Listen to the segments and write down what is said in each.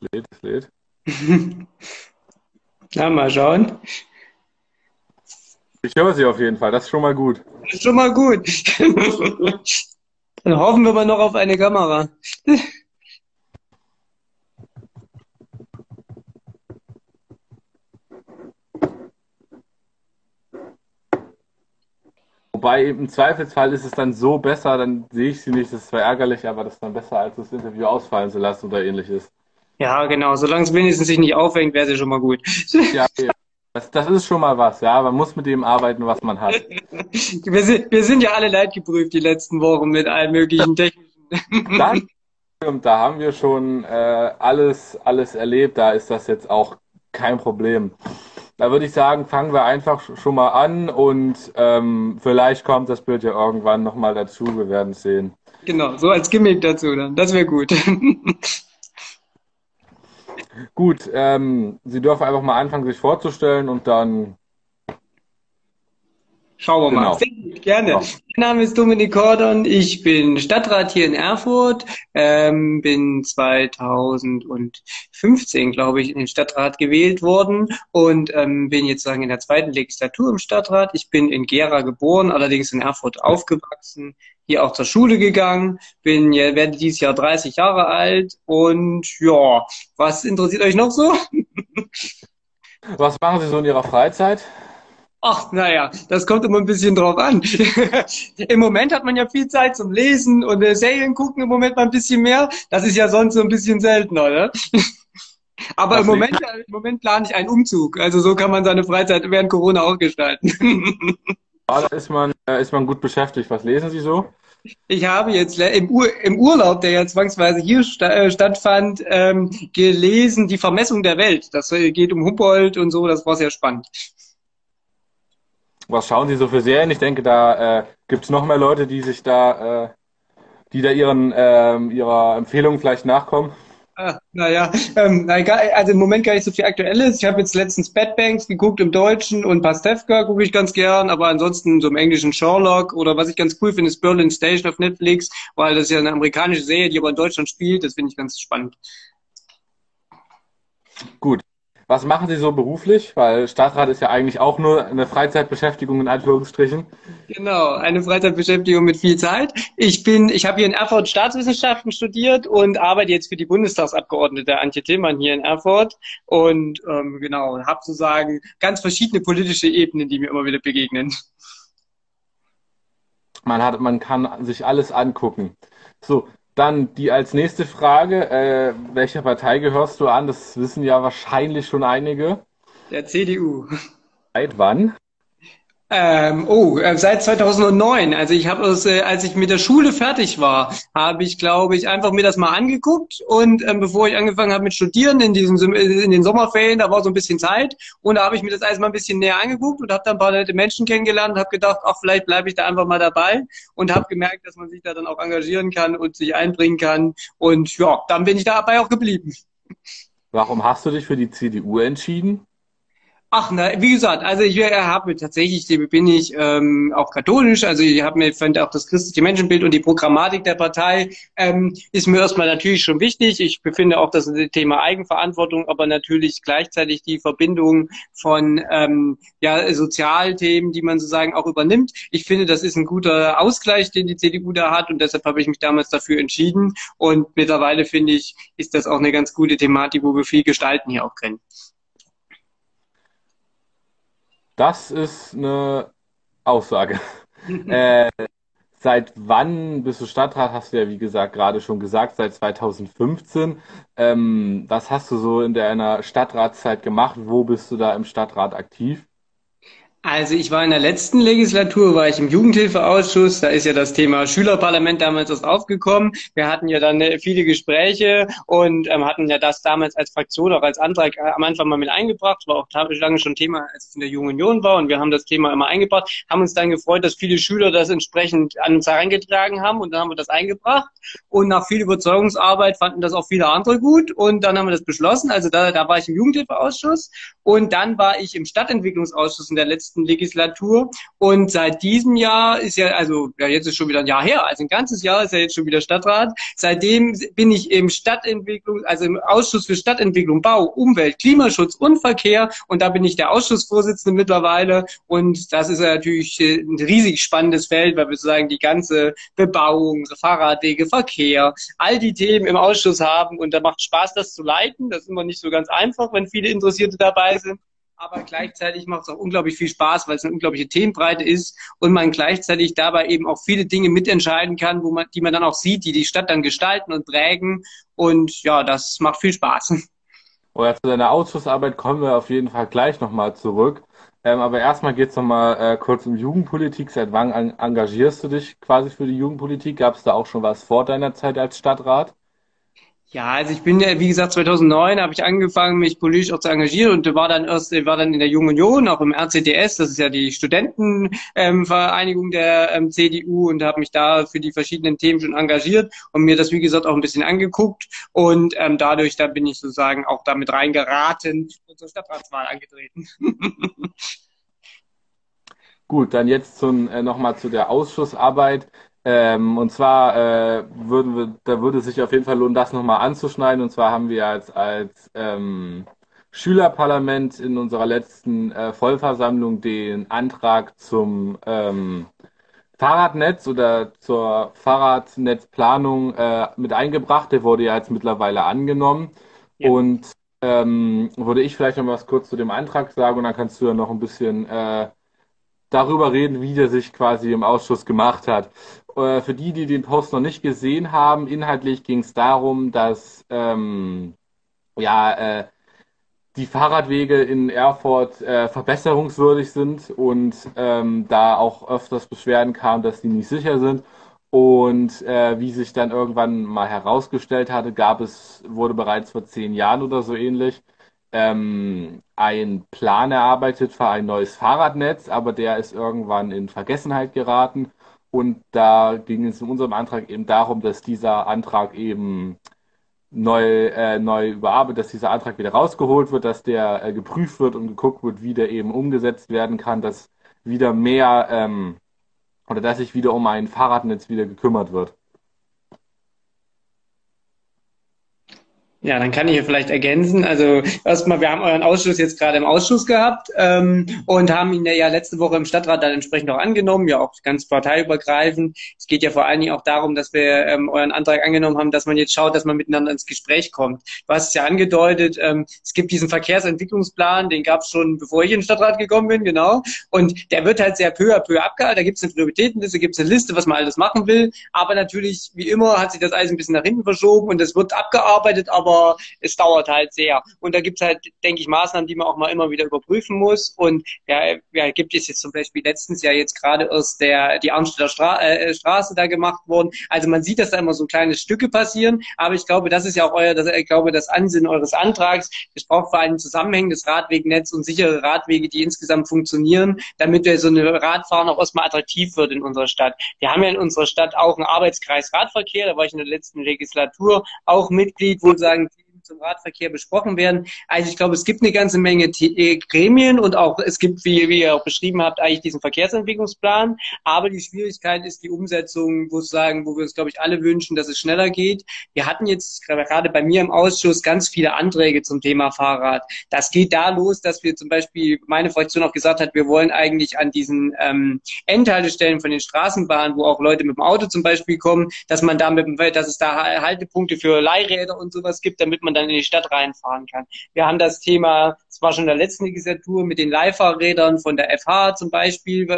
es lädt, es lädt. Na, mal schauen. Ich höre sie auf jeden Fall, das ist schon mal gut. Das ist schon mal gut. Dann hoffen wir mal noch auf eine Kamera. Wobei im Zweifelsfall ist es dann so besser, dann sehe ich sie nicht, das ist zwar ärgerlich, aber das ist dann besser, als das Interview ausfallen zu lassen oder ähnliches. Ja, genau. Solange es wenigstens sich nicht aufhängt, wäre sie schon mal gut. Ja, ja. Das, das ist schon mal was, ja. Man muss mit dem arbeiten, was man hat. Wir sind, wir sind ja alle leidgeprüft die letzten Wochen mit allen möglichen technischen. Stimmt, da haben wir schon äh, alles, alles erlebt. Da ist das jetzt auch kein Problem. Da würde ich sagen, fangen wir einfach schon mal an und ähm, vielleicht kommt das Bild ja irgendwann nochmal dazu. Wir werden es sehen. Genau, so als Gimmick dazu dann. Das wäre gut. Gut, ähm, Sie dürfen einfach mal anfangen, sich vorzustellen und dann. Schauen wir Genau. mal. Sehr gut, gerne. Ja. Mein Name ist Dominik Gordon. Ich bin Stadtrat hier in Erfurt. Ähm, bin 2015, glaube ich, in den Stadtrat gewählt worden und ähm, bin jetzt sagen in der zweiten Legislatur im Stadtrat. Ich bin in Gera geboren, allerdings in Erfurt aufgewachsen. Hier auch zur Schule gegangen, bin ja, werde dieses Jahr 30 Jahre alt und ja, was interessiert euch noch so? Was machen Sie so in Ihrer Freizeit? Ach, naja, das kommt immer ein bisschen drauf an. Im Moment hat man ja viel Zeit zum Lesen und äh, Serien gucken im Moment mal ein bisschen mehr. Das ist ja sonst so ein bisschen seltener, ne? Aber im Moment, im Moment plane ich einen Umzug. Also so kann man seine Freizeit während Corona auch gestalten. Ja, da ist man, äh, ist man gut beschäftigt. Was lesen Sie so? Ich habe jetzt im, Ur im Urlaub, der ja zwangsweise hier sta äh, stattfand, ähm, gelesen Die Vermessung der Welt. Das äh, geht um Humboldt und so, das war sehr spannend. Was schauen Sie so für Serien? Ich denke, da äh, gibt es noch mehr Leute, die sich da, äh, die da ihren, ähm, ihrer Empfehlung vielleicht nachkommen. Ah, naja, ähm, also im Moment gar nicht so viel Aktuelles. Ich habe jetzt letztens Bad Banks geguckt im Deutschen und Pastewka gucke ich ganz gern, aber ansonsten so im Englischen Sherlock oder was ich ganz cool finde, ist Berlin Station auf Netflix, weil das ist ja eine amerikanische Serie, die aber in Deutschland spielt. Das finde ich ganz spannend. Gut. Was machen Sie so beruflich? Weil Stadtrat ist ja eigentlich auch nur eine Freizeitbeschäftigung in Anführungsstrichen. Genau, eine Freizeitbeschäftigung mit viel Zeit. Ich bin, ich habe hier in Erfurt Staatswissenschaften studiert und arbeite jetzt für die Bundestagsabgeordnete Antje Tillmann hier in Erfurt und ähm, genau, habe sozusagen ganz verschiedene politische Ebenen, die mir immer wieder begegnen. Man hat, man kann sich alles angucken. So, dann die als nächste Frage. Äh, welcher Partei gehörst du an? Das wissen ja wahrscheinlich schon einige. Der CDU. Seit wann? Ähm, oh, äh, seit 2009. Also ich habe es, äh, als ich mit der Schule fertig war, habe ich, glaube ich, einfach mir das mal angeguckt und ähm, bevor ich angefangen habe mit Studieren in diesen äh, in den Sommerferien, da war so ein bisschen Zeit und da habe ich mir das alles mal ein bisschen näher angeguckt und habe dann ein paar nette Menschen kennengelernt und habe gedacht, ach vielleicht bleibe ich da einfach mal dabei und habe gemerkt, dass man sich da dann auch engagieren kann und sich einbringen kann und ja, dann bin ich dabei auch geblieben. Warum hast du dich für die CDU entschieden? Ach, na, wie gesagt, also ich äh, habe tatsächlich, bin ich ähm, auch katholisch, also ich habe mir fand auch das christliche Menschenbild und die Programmatik der Partei ähm, ist mir erstmal natürlich schon wichtig. Ich befinde auch das Thema Eigenverantwortung, aber natürlich gleichzeitig die Verbindung von ähm, ja, Sozialthemen, die man sozusagen auch übernimmt. Ich finde, das ist ein guter Ausgleich, den die CDU da hat und deshalb habe ich mich damals dafür entschieden und mittlerweile finde ich, ist das auch eine ganz gute Thematik, wo wir viel gestalten hier auch können. Das ist eine Aussage. Äh, seit wann bist du Stadtrat? Hast du ja, wie gesagt, gerade schon gesagt, seit 2015. Ähm, was hast du so in deiner Stadtratszeit gemacht? Wo bist du da im Stadtrat aktiv? Also ich war in der letzten Legislatur, war ich im Jugendhilfeausschuss, da ist ja das Thema Schülerparlament damals erst aufgekommen. Wir hatten ja dann äh, viele Gespräche und ähm, hatten ja das damals als Fraktion auch als Antrag äh, am Anfang mal mit eingebracht, war auch lange schon Thema, als ich in der Jungen Union war und wir haben das Thema immer eingebracht, haben uns dann gefreut, dass viele Schüler das entsprechend an uns herangetragen haben und dann haben wir das eingebracht und nach viel Überzeugungsarbeit fanden das auch viele andere gut und dann haben wir das beschlossen. Also da, da war ich im Jugendhilfeausschuss und dann war ich im Stadtentwicklungsausschuss in der letzten letzten Legislatur. Und seit diesem Jahr ist ja, also ja, jetzt ist schon wieder ein Jahr her, also ein ganzes Jahr ist ja jetzt schon wieder Stadtrat. Seitdem bin ich im Stadtentwicklung, also im Ausschuss für Stadtentwicklung, Bau, Umwelt, Klimaschutz und Verkehr. Und da bin ich der Ausschussvorsitzende mittlerweile. Und das ist natürlich äh, ein riesig spannendes Feld, weil wir sozusagen die ganze Bebauung, Fahrradwege, Verkehr, all die Themen im Ausschuss haben. Und da macht Spaß, das zu leiten. Das ist immer nicht so ganz einfach, wenn viele Interessierte dabei sind aber gleichzeitig macht es auch unglaublich viel Spaß, weil es eine unglaubliche Themenbreite ist und man gleichzeitig dabei eben auch viele Dinge mitentscheiden kann, wo man, die man dann auch sieht, die die Stadt dann gestalten und prägen und ja, das macht viel Spaß. Oh ja, zu deiner Ausschussarbeit kommen wir auf jeden Fall gleich nochmal zurück. Ähm, aber erstmal geht es nochmal äh, kurz um Jugendpolitik. Seit wann engagierst du dich quasi für die Jugendpolitik? Gab es da auch schon was vor deiner Zeit als Stadtrat? Ja, also ich bin ja, wie gesagt, 2009 habe ich angefangen, mich politisch auch zu engagieren und war dann erst, war dann in der Jungen Union, auch im RCDS, das ist ja die Studentenvereinigung ähm, der ähm, CDU und habe mich da für die verschiedenen Themen schon engagiert und mir das, wie gesagt, auch ein bisschen angeguckt und ähm, dadurch, da bin ich sozusagen auch damit reingeraten und zur Stadtratswahl angetreten. Gut, dann jetzt zum, äh, nochmal zu der Ausschussarbeit. Ähm, und zwar äh, würden wir, da würde sich auf jeden Fall lohnen, das nochmal anzuschneiden. Und zwar haben wir als, als ähm, Schülerparlament in unserer letzten äh, Vollversammlung den Antrag zum ähm, Fahrradnetz oder zur Fahrradnetzplanung äh, mit eingebracht. Der wurde ja jetzt mittlerweile angenommen. Ja. Und ähm, würde ich vielleicht noch was kurz zu dem Antrag sagen und dann kannst du ja noch ein bisschen äh, darüber reden, wie der sich quasi im Ausschuss gemacht hat. Äh, für die, die den Post noch nicht gesehen haben, inhaltlich ging es darum, dass ähm, ja, äh, die Fahrradwege in Erfurt äh, verbesserungswürdig sind und ähm, da auch öfters Beschwerden kamen, dass die nicht sicher sind. Und äh, wie sich dann irgendwann mal herausgestellt hatte, gab es, wurde bereits vor zehn Jahren oder so ähnlich, ähm, ein Plan erarbeitet für ein neues Fahrradnetz, aber der ist irgendwann in Vergessenheit geraten. Und da ging es in unserem Antrag eben darum, dass dieser Antrag eben neu, äh, neu überarbeitet, dass dieser Antrag wieder rausgeholt wird, dass der äh, geprüft wird und geguckt wird, wie der eben umgesetzt werden kann, dass wieder mehr ähm, oder dass sich wieder um ein Fahrradnetz wieder gekümmert wird. Ja, dann kann ich hier vielleicht ergänzen. Also erstmal, wir haben euren Ausschuss jetzt gerade im Ausschuss gehabt ähm, und haben ihn ja letzte Woche im Stadtrat dann entsprechend auch angenommen, ja auch ganz parteiübergreifend. Es geht ja vor allen Dingen auch darum, dass wir ähm, euren Antrag angenommen haben, dass man jetzt schaut, dass man miteinander ins Gespräch kommt. Du hast es ja angedeutet, ähm, es gibt diesen Verkehrsentwicklungsplan, den gab es schon, bevor ich in den Stadtrat gekommen bin, genau. Und der wird halt sehr peu à peu abgehalten. Da gibt es eine Prioritätenliste, gibt es eine Liste, was man alles machen will. Aber natürlich, wie immer, hat sich das alles ein bisschen nach hinten verschoben und es wird abgearbeitet, aber aber es dauert halt sehr. Und da gibt es halt, denke ich, Maßnahmen, die man auch mal immer wieder überprüfen muss. Und ja, ja gibt es jetzt zum Beispiel letztens ja jetzt gerade erst der, die Arnstädter Stra äh, Straße da gemacht worden. Also man sieht, dass da immer so kleine Stücke passieren. Aber ich glaube, das ist ja auch euer, das, ich glaube, das Ansinnen eures Antrags. Es braucht vor allem zusammenhängendes Radwegnetz und sichere Radwege, die insgesamt funktionieren, damit so eine Radfahren auch erstmal attraktiv wird in unserer Stadt. Wir haben ja in unserer Stadt auch einen Arbeitskreis Radverkehr, da war ich in der letzten Legislatur auch Mitglied, wo sagen, zum Radverkehr besprochen werden. Also ich glaube, es gibt eine ganze Menge äh, Gremien und auch es gibt, wie, wie ihr auch beschrieben habt, eigentlich diesen Verkehrsentwicklungsplan. Aber die Schwierigkeit ist die Umsetzung, wo, sagen, wo wir uns, glaube ich, alle wünschen, dass es schneller geht. Wir hatten jetzt gerade bei mir im Ausschuss ganz viele Anträge zum Thema Fahrrad. Das geht da los, dass wir zum Beispiel, meine Fraktion auch gesagt hat, wir wollen eigentlich an diesen ähm, Endhaltestellen von den Straßenbahnen, wo auch Leute mit dem Auto zum Beispiel kommen, dass man da mit dem, dass es da Haltepunkte für Leihräder und sowas gibt, damit man dann in die Stadt reinfahren kann. Wir haben das Thema, es war schon in der letzten Legislatur, mit den Leihfahrrädern von der FH zum Beispiel,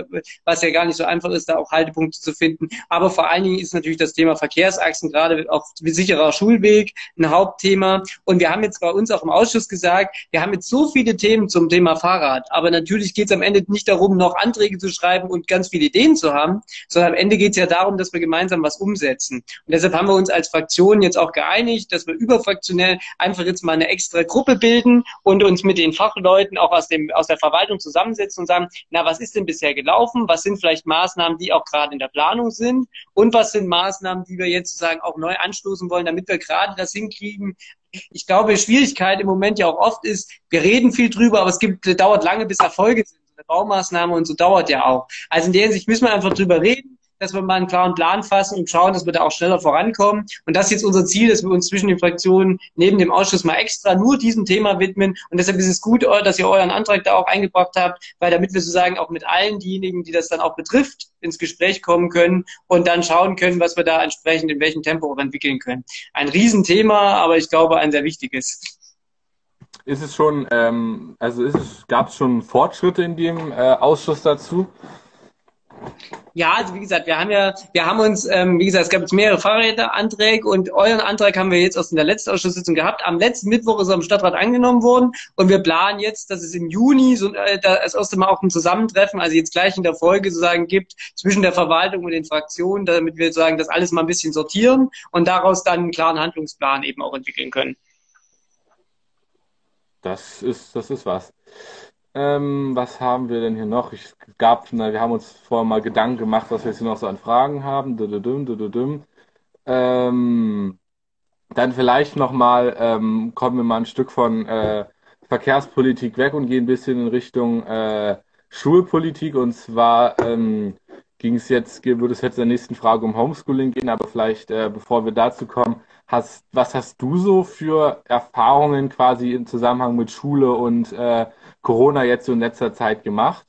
was ja gar nicht so einfach ist, da auch Haltepunkte zu finden. Aber vor allen Dingen ist natürlich das Thema Verkehrsachsen, gerade auch sicherer Schulweg, ein Hauptthema. Und wir haben jetzt bei uns auch im Ausschuss gesagt, wir haben jetzt so viele Themen zum Thema Fahrrad. Aber natürlich geht es am Ende nicht darum, noch Anträge zu schreiben und ganz viele Ideen zu haben, sondern am Ende geht es ja darum, dass wir gemeinsam was umsetzen. Und deshalb haben wir uns als Fraktion jetzt auch geeinigt, dass wir überfraktionell einfach jetzt mal eine extra Gruppe bilden und uns mit den Fachleuten auch aus, dem, aus der Verwaltung zusammensetzen und sagen, na, was ist denn bisher gelaufen? Was sind vielleicht Maßnahmen, die auch gerade in der Planung sind? Und was sind Maßnahmen, die wir jetzt sozusagen auch neu anstoßen wollen, damit wir gerade das hinkriegen, ich glaube, Schwierigkeit im Moment ja auch oft ist, wir reden viel drüber, aber es gibt, dauert lange, bis Erfolge sind eine Baumaßnahme und so dauert ja auch. Also in der Hinsicht müssen wir einfach drüber reden dass wir mal einen klaren Plan fassen und schauen, dass wir da auch schneller vorankommen. Und das ist jetzt unser Ziel, dass wir uns zwischen den Fraktionen neben dem Ausschuss mal extra nur diesem Thema widmen. Und deshalb ist es gut, dass ihr euren Antrag da auch eingebracht habt, weil damit wir sozusagen auch mit allen diejenigen, die das dann auch betrifft, ins Gespräch kommen können und dann schauen können, was wir da entsprechend in welchem Tempo auch entwickeln können. Ein Riesenthema, aber ich glaube ein sehr wichtiges. Ist es schon, ähm, also gab es schon Fortschritte in dem äh, Ausschuss dazu? Ja, also wie gesagt, wir haben ja, wir haben uns, ähm, wie gesagt, es gab jetzt mehrere Fahrräderanträge und euren Antrag haben wir jetzt aus der letzten Ausschusssitzung gehabt. Am letzten Mittwoch ist er im Stadtrat angenommen worden und wir planen jetzt, dass es im Juni so äh, das erste Mal auch ein Zusammentreffen, also jetzt gleich in der Folge sozusagen gibt zwischen der Verwaltung und den Fraktionen, damit wir sozusagen das alles mal ein bisschen sortieren und daraus dann einen klaren Handlungsplan eben auch entwickeln können. Das ist, das ist was. Ähm, was haben wir denn hier noch? Ich gab, na, wir haben uns vorher mal Gedanken gemacht, was wir jetzt hier noch so an Fragen haben. Ähm, dann vielleicht nochmal, ähm, kommen wir mal ein Stück von äh, Verkehrspolitik weg und gehen ein bisschen in Richtung äh, Schulpolitik. Und zwar ähm, ging es jetzt, würde es jetzt in der nächsten Frage um Homeschooling gehen, aber vielleicht, äh, bevor wir dazu kommen, hast, was hast du so für Erfahrungen quasi im Zusammenhang mit Schule und äh, Corona jetzt so in letzter Zeit gemacht?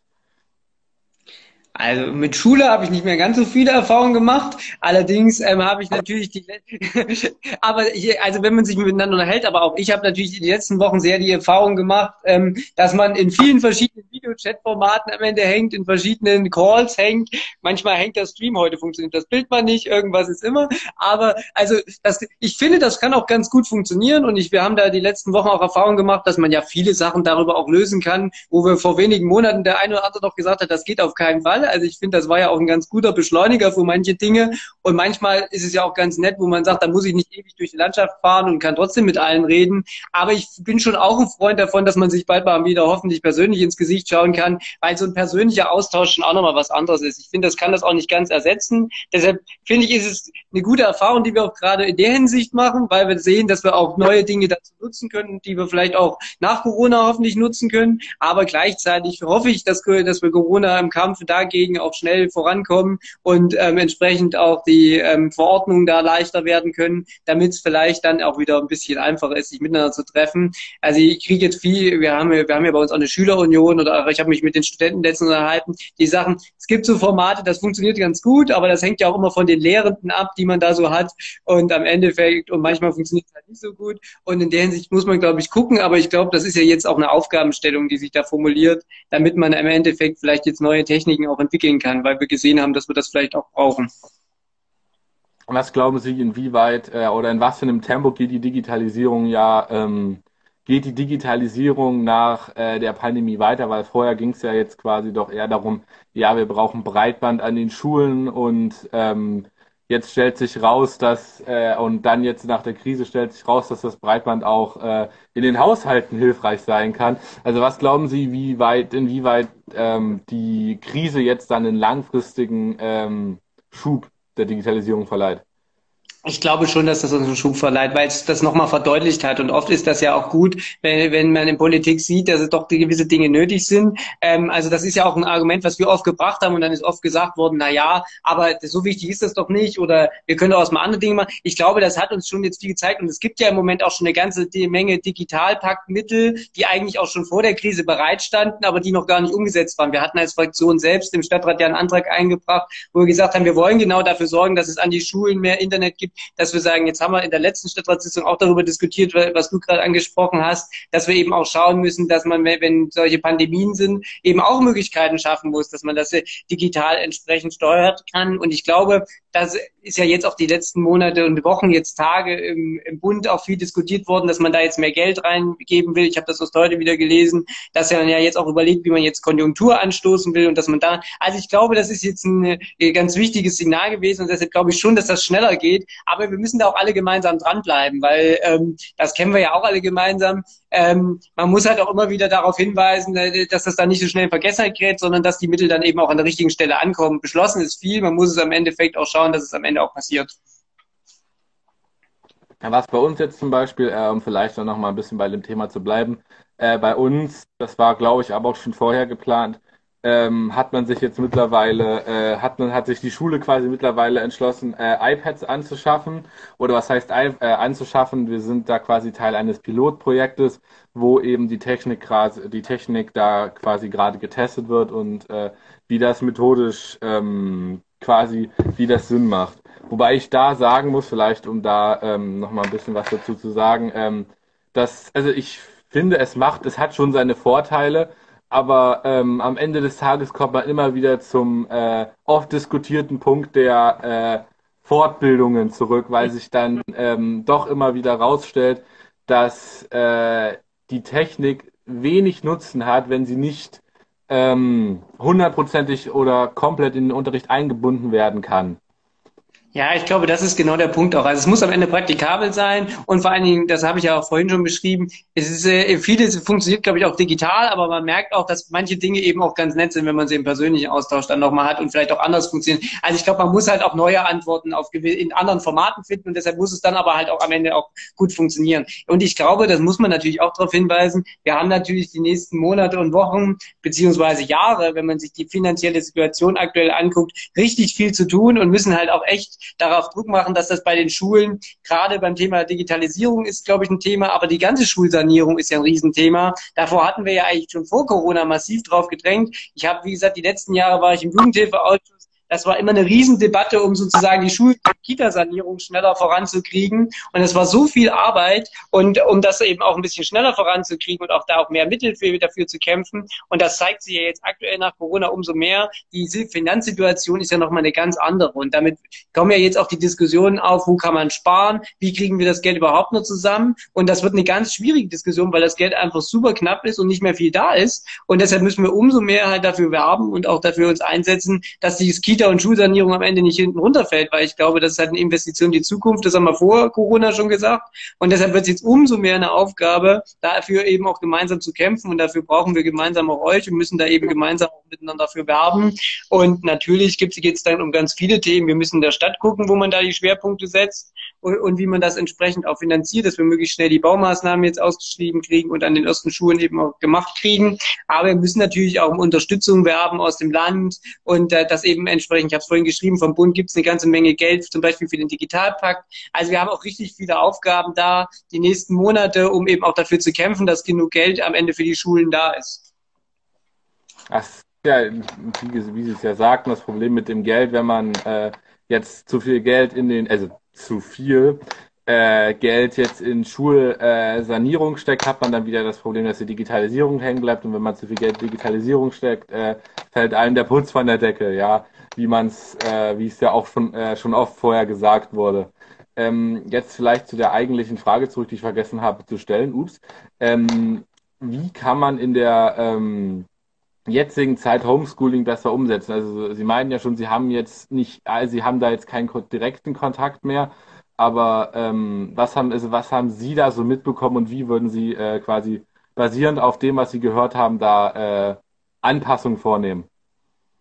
Also mit Schule habe ich nicht mehr ganz so viele Erfahrungen gemacht. Allerdings ähm, habe ich natürlich die, aber ich, also wenn man sich miteinander unterhält, aber auch ich habe natürlich in den letzten Wochen sehr die Erfahrung gemacht, ähm, dass man in vielen verschiedenen Videochat-Formaten am Ende hängt, in verschiedenen Calls hängt. Manchmal hängt der Stream, heute funktioniert das Bild mal nicht, irgendwas ist immer. Aber also das, ich finde, das kann auch ganz gut funktionieren und ich, wir haben da die letzten Wochen auch Erfahrung gemacht, dass man ja viele Sachen darüber auch lösen kann, wo wir vor wenigen Monaten der eine oder andere doch gesagt hat, das geht auf keinen Fall. Also ich finde, das war ja auch ein ganz guter Beschleuniger für manche Dinge. Und manchmal ist es ja auch ganz nett, wo man sagt, da muss ich nicht ewig durch die Landschaft fahren und kann trotzdem mit allen reden. Aber ich bin schon auch ein Freund davon, dass man sich bald mal wieder hoffentlich persönlich ins Gesicht schauen kann, weil so ein persönlicher Austausch schon auch nochmal was anderes ist. Ich finde, das kann das auch nicht ganz ersetzen. Deshalb finde ich, ist es eine gute Erfahrung, die wir auch gerade in der Hinsicht machen, weil wir sehen, dass wir auch neue Dinge dazu nutzen können, die wir vielleicht auch nach Corona hoffentlich nutzen können. Aber gleichzeitig hoffe ich, dass, dass wir Corona im Kampf dagegen dagegen auch schnell vorankommen und ähm, entsprechend auch die ähm, Verordnungen da leichter werden können, damit es vielleicht dann auch wieder ein bisschen einfacher ist, sich miteinander zu treffen. Also ich kriege jetzt viel, wir haben, wir haben ja bei uns auch eine Schülerunion oder ich habe mich mit den Studenten letztens unterhalten, die Sachen, es gibt so Formate, das funktioniert ganz gut, aber das hängt ja auch immer von den Lehrenden ab, die man da so hat und am Endeffekt und manchmal funktioniert es halt nicht so gut und in der Hinsicht muss man, glaube ich, gucken, aber ich glaube, das ist ja jetzt auch eine Aufgabenstellung, die sich da formuliert, damit man im Endeffekt vielleicht jetzt neue Techniken auch entwickeln kann, weil wir gesehen haben, dass wir das vielleicht auch brauchen. Was glauben Sie, inwieweit äh, oder in was für einem Tempo geht die Digitalisierung ja ähm, geht die Digitalisierung nach äh, der Pandemie weiter? Weil vorher ging es ja jetzt quasi doch eher darum, ja, wir brauchen Breitband an den Schulen und ähm, jetzt stellt sich raus, dass äh, und dann jetzt nach der Krise stellt sich raus, dass das Breitband auch äh, in den Haushalten hilfreich sein kann. Also was glauben Sie, wie weit, inwieweit ähm, die Krise jetzt dann einen langfristigen ähm, Schub der Digitalisierung verleiht? Ich glaube schon, dass das uns einen Schub verleiht, weil es das nochmal verdeutlicht hat. Und oft ist das ja auch gut, wenn, wenn man in Politik sieht, dass es doch gewisse Dinge nötig sind. Ähm, also das ist ja auch ein Argument, was wir oft gebracht haben und dann ist oft gesagt worden, na ja, aber so wichtig ist das doch nicht oder wir können doch auch mal andere Dinge machen. Ich glaube, das hat uns schon jetzt viel gezeigt und es gibt ja im Moment auch schon eine ganze Menge Digitalpaktmittel, die eigentlich auch schon vor der Krise bereitstanden, aber die noch gar nicht umgesetzt waren. Wir hatten als Fraktion selbst im Stadtrat ja einen Antrag eingebracht, wo wir gesagt haben, wir wollen genau dafür sorgen, dass es an die Schulen mehr Internet gibt gibt, dass wir sagen, jetzt haben wir in der letzten Stadtratssitzung auch darüber diskutiert, was du gerade angesprochen hast, dass wir eben auch schauen müssen, dass man, wenn solche Pandemien sind, eben auch Möglichkeiten schaffen muss, dass man das digital entsprechend steuert kann. Und ich glaube, das ist ja jetzt auch die letzten Monate und Wochen, jetzt Tage im, im Bund auch viel diskutiert worden, dass man da jetzt mehr Geld reingeben will. Ich habe das aus heute wieder gelesen, dass man ja jetzt auch überlegt, wie man jetzt Konjunktur anstoßen will und dass man da, also ich glaube, das ist jetzt ein äh, ganz wichtiges Signal gewesen und deshalb glaube ich schon, dass das schneller geht. Aber wir müssen da auch alle gemeinsam dranbleiben, weil ähm, das kennen wir ja auch alle gemeinsam. Ähm, man muss halt auch immer wieder darauf hinweisen, äh, dass das dann nicht so schnell in Vergessenheit gerät, sondern dass die Mittel dann eben auch an der richtigen Stelle ankommen. Beschlossen ist viel, man muss es am Endeffekt auch schauen, dass es am Ende auch passiert. Ja, was bei uns jetzt zum Beispiel, äh, um vielleicht noch mal ein bisschen bei dem Thema zu bleiben, äh, bei uns, das war glaube ich aber auch schon vorher geplant, ähm, hat man sich jetzt mittlerweile, äh, hat man, hat sich die Schule quasi mittlerweile entschlossen, äh, iPads anzuschaffen. Oder was heißt äh, anzuschaffen? Wir sind da quasi Teil eines Pilotprojektes, wo eben die Technik gerade, die Technik da quasi gerade getestet wird und äh, wie das methodisch ähm, quasi, wie das Sinn macht. Wobei ich da sagen muss, vielleicht um da ähm, nochmal ein bisschen was dazu zu sagen, ähm, dass, also ich finde, es macht, es hat schon seine Vorteile, aber ähm, am Ende des Tages kommt man immer wieder zum äh, oft diskutierten Punkt der äh, Fortbildungen zurück, weil sich dann ähm, doch immer wieder rausstellt, dass äh, die Technik wenig Nutzen hat, wenn sie nicht ähm, hundertprozentig oder komplett in den Unterricht eingebunden werden kann. Ja, ich glaube, das ist genau der Punkt auch. Also es muss am Ende praktikabel sein und vor allen Dingen, das habe ich ja auch vorhin schon beschrieben, es ist äh, vieles funktioniert, glaube ich, auch digital, aber man merkt auch, dass manche Dinge eben auch ganz nett sind, wenn man sie im persönlichen Austausch dann nochmal hat und vielleicht auch anders funktionieren. Also ich glaube, man muss halt auch neue Antworten auf in anderen Formaten finden und deshalb muss es dann aber halt auch am Ende auch gut funktionieren. Und ich glaube, das muss man natürlich auch darauf hinweisen. Wir haben natürlich die nächsten Monate und Wochen beziehungsweise Jahre, wenn man sich die finanzielle Situation aktuell anguckt, richtig viel zu tun und müssen halt auch echt darauf Druck machen, dass das bei den Schulen, gerade beim Thema Digitalisierung ist, glaube ich, ein Thema, aber die ganze Schulsanierung ist ja ein Riesenthema. Davor hatten wir ja eigentlich schon vor Corona massiv drauf gedrängt. Ich habe, wie gesagt, die letzten Jahre war ich im Jugendhilfeausschuss das war immer eine Riesendebatte, um sozusagen die Schul- und Kitasanierung schneller voranzukriegen. Und es war so viel Arbeit und um das eben auch ein bisschen schneller voranzukriegen und auch da auch mehr Mittel für, dafür zu kämpfen. Und das zeigt sich ja jetzt aktuell nach Corona umso mehr. Die Finanzsituation ist ja nochmal eine ganz andere. Und damit kommen ja jetzt auch die Diskussionen auf, wo kann man sparen? Wie kriegen wir das Geld überhaupt noch zusammen? Und das wird eine ganz schwierige Diskussion, weil das Geld einfach super knapp ist und nicht mehr viel da ist. Und deshalb müssen wir umso mehr halt dafür werben und auch dafür uns einsetzen, dass dieses Kita Kita- und Schulsanierung am Ende nicht hinten runterfällt, weil ich glaube, das ist halt eine Investition in die Zukunft, das haben wir vor Corona schon gesagt. Und deshalb wird es jetzt umso mehr eine Aufgabe, dafür eben auch gemeinsam zu kämpfen. Und dafür brauchen wir gemeinsam auch euch und müssen da eben gemeinsam auch miteinander dafür werben. Und natürlich gibt es jetzt dann um ganz viele Themen. Wir müssen in der Stadt gucken, wo man da die Schwerpunkte setzt und, und wie man das entsprechend auch finanziert, dass wir möglichst schnell die Baumaßnahmen jetzt ausgeschrieben kriegen und an den ersten Schulen eben auch gemacht kriegen. Aber wir müssen natürlich auch um Unterstützung werben aus dem Land und äh, das eben entsprechend, ich habe es vorhin geschrieben, vom Bund gibt es eine ganze Menge Geld, zum Beispiel für den Digitalpakt. Also wir haben auch richtig viele Aufgaben da die nächsten Monate, um eben auch dafür zu kämpfen, dass genug Geld am Ende für die Schulen da ist. Das ja, wie, wie Sie es ja sagten, das Problem mit dem Geld, wenn man äh, jetzt zu viel Geld in den, also zu viel äh, Geld jetzt in Schulsanierung äh, steckt, hat man dann wieder das Problem, dass die Digitalisierung hängen bleibt. Und wenn man zu viel Geld in Digitalisierung steckt, äh, fällt einem der Putz von der Decke, ja, wie man es, äh, wie es ja auch schon, äh, schon oft vorher gesagt wurde. Ähm, jetzt vielleicht zu der eigentlichen Frage zurück, die ich vergessen habe zu stellen. Ups. Ähm, wie kann man in der ähm, jetzigen Zeit Homeschooling besser umsetzen? Also Sie meinen ja schon, Sie haben jetzt nicht, also Sie haben da jetzt keinen direkten Kontakt mehr, aber ähm, was haben, also was haben Sie da so mitbekommen und wie würden Sie äh, quasi basierend auf dem, was Sie gehört haben, da äh, Anpassungen vornehmen?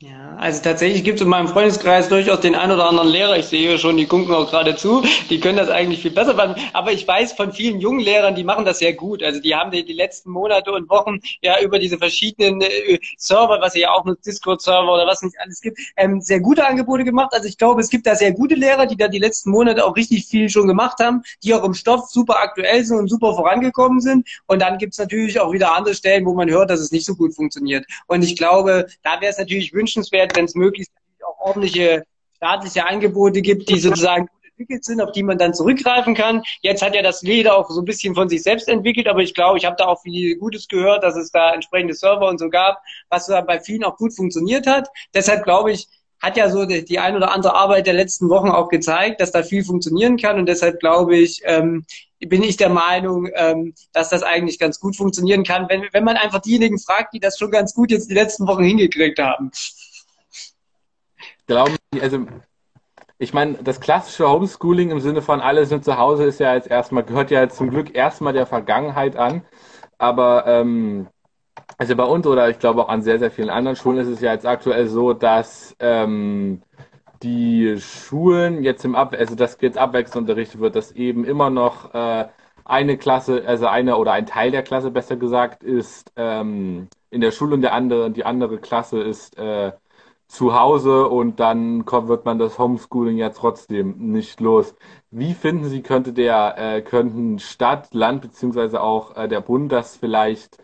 Ja, also tatsächlich gibt es in meinem Freundeskreis durchaus den einen oder anderen Lehrer, ich sehe schon, die gucken auch gerade zu, die können das eigentlich viel besser machen. Aber ich weiß von vielen jungen Lehrern, die machen das sehr gut. Also die haben die, die letzten Monate und Wochen ja über diese verschiedenen äh, Server, was ja auch nur Discord-Server oder was nicht alles gibt, ähm, sehr gute Angebote gemacht. Also ich glaube, es gibt da sehr gute Lehrer, die da die letzten Monate auch richtig viel schon gemacht haben, die auch im Stoff super aktuell sind und super vorangekommen sind. Und dann gibt es natürlich auch wieder andere Stellen, wo man hört, dass es nicht so gut funktioniert. Und ich glaube, da wäre es natürlich wünschenswert, wünschenswert, wenn es möglichst auch ordentliche staatliche Angebote gibt, die sozusagen gut entwickelt sind, auf die man dann zurückgreifen kann. Jetzt hat ja das Leder auch so ein bisschen von sich selbst entwickelt, aber ich glaube, ich habe da auch viel Gutes gehört, dass es da entsprechende Server und so gab, was da bei vielen auch gut funktioniert hat. Deshalb glaube ich, hat ja so die, die ein oder andere Arbeit der letzten Wochen auch gezeigt, dass da viel funktionieren kann und deshalb glaube ich, ähm, bin ich der Meinung, ähm, dass das eigentlich ganz gut funktionieren kann, wenn, wenn man einfach diejenigen fragt, die das schon ganz gut jetzt die letzten Wochen hingekriegt haben glauben Sie, also ich meine, das klassische Homeschooling im Sinne von alle sind zu Hause ist ja jetzt erstmal, gehört ja zum Glück erstmal der Vergangenheit an. Aber ähm, also bei uns oder ich glaube auch an sehr, sehr vielen anderen Schulen ist es ja jetzt aktuell so, dass ähm, die Schulen jetzt im Ab also das jetzt abwechselnd unterrichtet wird, dass eben immer noch äh, eine Klasse, also eine oder ein Teil der Klasse besser gesagt, ist ähm, in der Schule und der andere, die andere Klasse ist äh, zu Hause und dann kommt, wird man das Homeschooling ja trotzdem nicht los. Wie finden Sie, könnte der, äh, könnten Stadt, Land beziehungsweise auch äh, der Bund das vielleicht,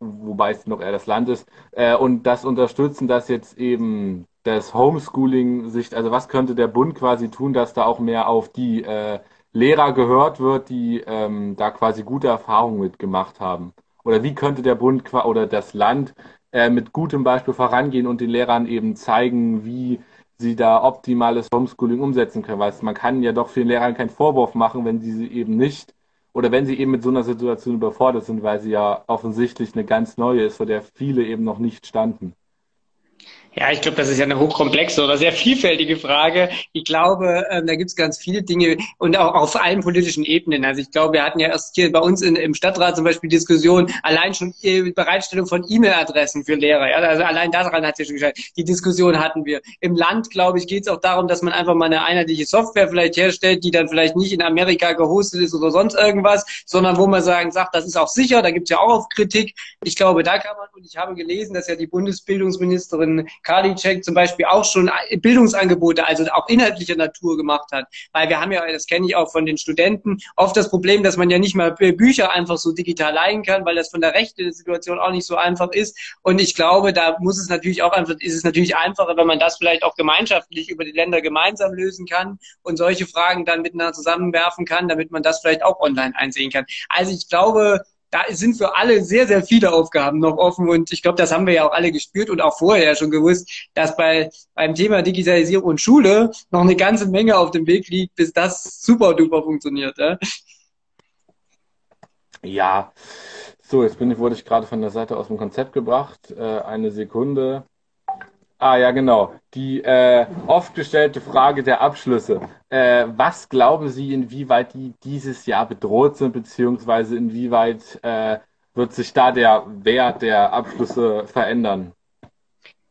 wobei es noch eher das Land ist, äh, und das unterstützen, dass jetzt eben das Homeschooling sich, also was könnte der Bund quasi tun, dass da auch mehr auf die äh, Lehrer gehört wird, die ähm, da quasi gute Erfahrungen mitgemacht haben? Oder wie könnte der Bund oder das Land äh, mit gutem Beispiel vorangehen und den Lehrern eben zeigen, wie sie da optimales Homeschooling umsetzen können. Weil man kann ja doch vielen Lehrern keinen Vorwurf machen, wenn sie eben nicht oder wenn sie eben mit so einer Situation überfordert sind, weil sie ja offensichtlich eine ganz neue ist, vor der viele eben noch nicht standen. Ja, ich glaube, das ist ja eine hochkomplexe oder sehr vielfältige Frage. Ich glaube, ähm, da gibt es ganz viele Dinge und auch auf allen politischen Ebenen. Also ich glaube, wir hatten ja erst hier bei uns in, im Stadtrat zum Beispiel Diskussion, allein schon die Bereitstellung von E-Mail-Adressen für Lehrer. Ja? Also allein daran hat sich schon gescheitert. Die Diskussion hatten wir. Im Land, glaube ich, geht es auch darum, dass man einfach mal eine einheitliche Software vielleicht herstellt, die dann vielleicht nicht in Amerika gehostet ist oder sonst irgendwas, sondern wo man sagen sagt, das ist auch sicher, da gibt es ja auch auf Kritik. Ich glaube, da kann man, und ich habe gelesen, dass ja die Bundesbildungsministerin Karliczek zum Beispiel auch schon Bildungsangebote, also auch inhaltlicher Natur gemacht hat. Weil wir haben ja, das kenne ich auch von den Studenten, oft das Problem, dass man ja nicht mal Bücher einfach so digital leihen kann, weil das von der rechten Situation auch nicht so einfach ist. Und ich glaube, da muss es natürlich auch einfach, ist es natürlich einfacher, wenn man das vielleicht auch gemeinschaftlich über die Länder gemeinsam lösen kann und solche Fragen dann miteinander zusammenwerfen kann, damit man das vielleicht auch online einsehen kann. Also ich glaube, da sind für alle sehr, sehr viele Aufgaben noch offen und ich glaube, das haben wir ja auch alle gespürt und auch vorher ja schon gewusst, dass bei beim Thema Digitalisierung und Schule noch eine ganze Menge auf dem Weg liegt, bis das super duper funktioniert. Ja, ja. so, jetzt bin ich, wurde ich gerade von der Seite aus dem Konzept gebracht. Äh, eine Sekunde. Ah ja, genau. Die äh, oft gestellte Frage der Abschlüsse. Äh, was glauben Sie, inwieweit die dieses Jahr bedroht sind, beziehungsweise inwieweit äh, wird sich da der Wert der Abschlüsse verändern?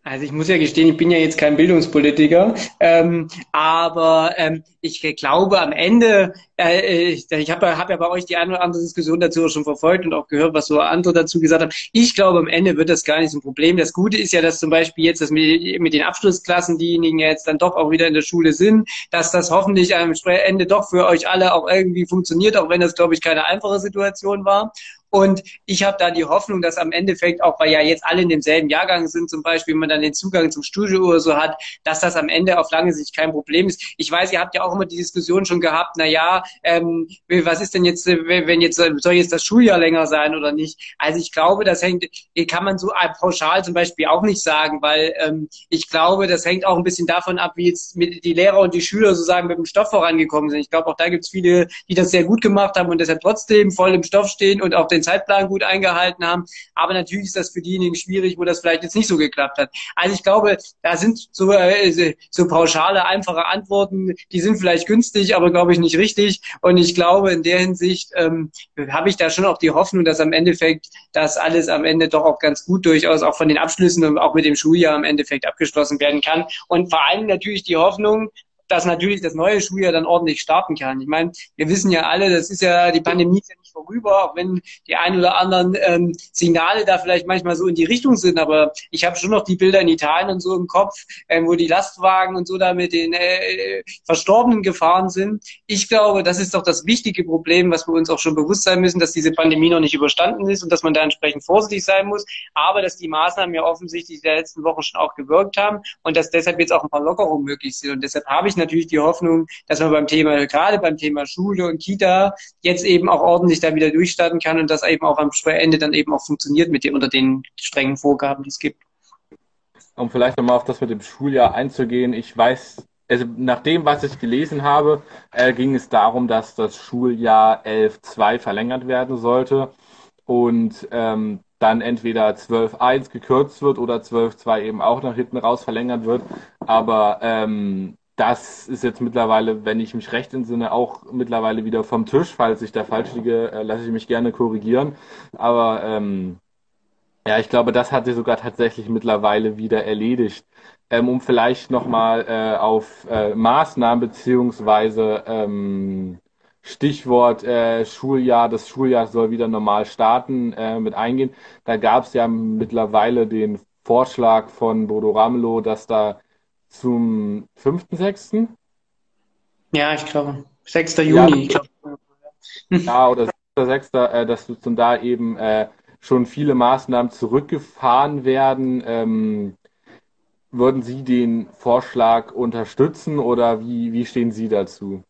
Also ich muss ja gestehen, ich bin ja jetzt kein Bildungspolitiker, ähm, aber ähm, ich glaube am Ende, äh, ich, ich habe hab ja bei euch die eine oder andere Diskussion dazu schon verfolgt und auch gehört, was so andere dazu gesagt haben. Ich glaube am Ende wird das gar nicht so ein Problem. Das Gute ist ja, dass zum Beispiel jetzt, dass mit, mit den Abschlussklassen diejenigen ja jetzt dann doch auch wieder in der Schule sind, dass das hoffentlich am Ende doch für euch alle auch irgendwie funktioniert, auch wenn das, glaube ich, keine einfache Situation war. Und ich habe da die Hoffnung, dass am Endeffekt, auch weil ja jetzt alle in demselben Jahrgang sind, zum Beispiel, wenn man dann den Zugang zum Studio oder so hat, dass das am Ende auf lange Sicht kein Problem ist. Ich weiß, ihr habt ja auch immer die Diskussion schon gehabt, na ja, ähm, was ist denn jetzt, wenn jetzt, soll jetzt das Schuljahr länger sein oder nicht? Also ich glaube, das hängt, kann man so pauschal zum Beispiel auch nicht sagen, weil ähm, ich glaube, das hängt auch ein bisschen davon ab, wie jetzt die Lehrer und die Schüler sozusagen mit dem Stoff vorangekommen sind. Ich glaube, auch da gibt es viele, die das sehr gut gemacht haben und deshalb trotzdem voll im Stoff stehen und auch den Zeitplan gut eingehalten haben. Aber natürlich ist das für diejenigen schwierig, wo das vielleicht jetzt nicht so geklappt hat. Also ich glaube, da sind so, äh, so pauschale, einfache Antworten, die sind vielleicht günstig, aber glaube ich nicht richtig. Und ich glaube, in der Hinsicht ähm, habe ich da schon auch die Hoffnung, dass am Endeffekt das alles am Ende doch auch ganz gut durchaus auch von den Abschlüssen und auch mit dem Schuljahr im Endeffekt abgeschlossen werden kann. Und vor allem natürlich die Hoffnung, dass natürlich das neue Schuljahr dann ordentlich starten kann. Ich meine, wir wissen ja alle, das ist ja, die Pandemie ist ja nicht vorüber, auch wenn die ein oder anderen ähm, Signale da vielleicht manchmal so in die Richtung sind. Aber ich habe schon noch die Bilder in Italien und so im Kopf, ähm, wo die Lastwagen und so da mit den äh, Verstorbenen gefahren sind. Ich glaube, das ist doch das wichtige Problem, was wir uns auch schon bewusst sein müssen, dass diese Pandemie noch nicht überstanden ist und dass man da entsprechend vorsichtig sein muss. Aber dass die Maßnahmen ja offensichtlich der letzten Woche schon auch gewirkt haben und dass deshalb jetzt auch ein paar Lockerungen möglich sind. Und deshalb habe ich natürlich die Hoffnung, dass man beim Thema, gerade beim Thema Schule und Kita, jetzt eben auch ordentlich da wieder durchstarten kann und das eben auch am Ende dann eben auch funktioniert mit den, unter den strengen Vorgaben, die es gibt. Um vielleicht nochmal auf das mit dem Schuljahr einzugehen, ich weiß, also nach dem, was ich gelesen habe, äh, ging es darum, dass das Schuljahr 11.2 verlängert werden sollte und ähm, dann entweder 12.1 gekürzt wird oder 12.2 eben auch nach hinten raus verlängert wird. Aber ähm, das ist jetzt mittlerweile, wenn ich mich recht entsinne, auch mittlerweile wieder vom Tisch. Falls ich da falsch liege, äh, lasse ich mich gerne korrigieren. Aber ähm, ja, ich glaube, das hat sich sogar tatsächlich mittlerweile wieder erledigt. Ähm, um vielleicht nochmal äh, auf äh, Maßnahmen beziehungsweise ähm, Stichwort äh, Schuljahr, das Schuljahr soll wieder normal starten, äh, mit eingehen. Da gab es ja mittlerweile den Vorschlag von Bodo Ramelow, dass da zum 5.6. Ja, ich glaube. 6. Juni, ja, ich Ja, oder 6. Äh, dass zum da eben äh, schon viele Maßnahmen zurückgefahren werden. Ähm, würden Sie den Vorschlag unterstützen oder wie, wie stehen Sie dazu?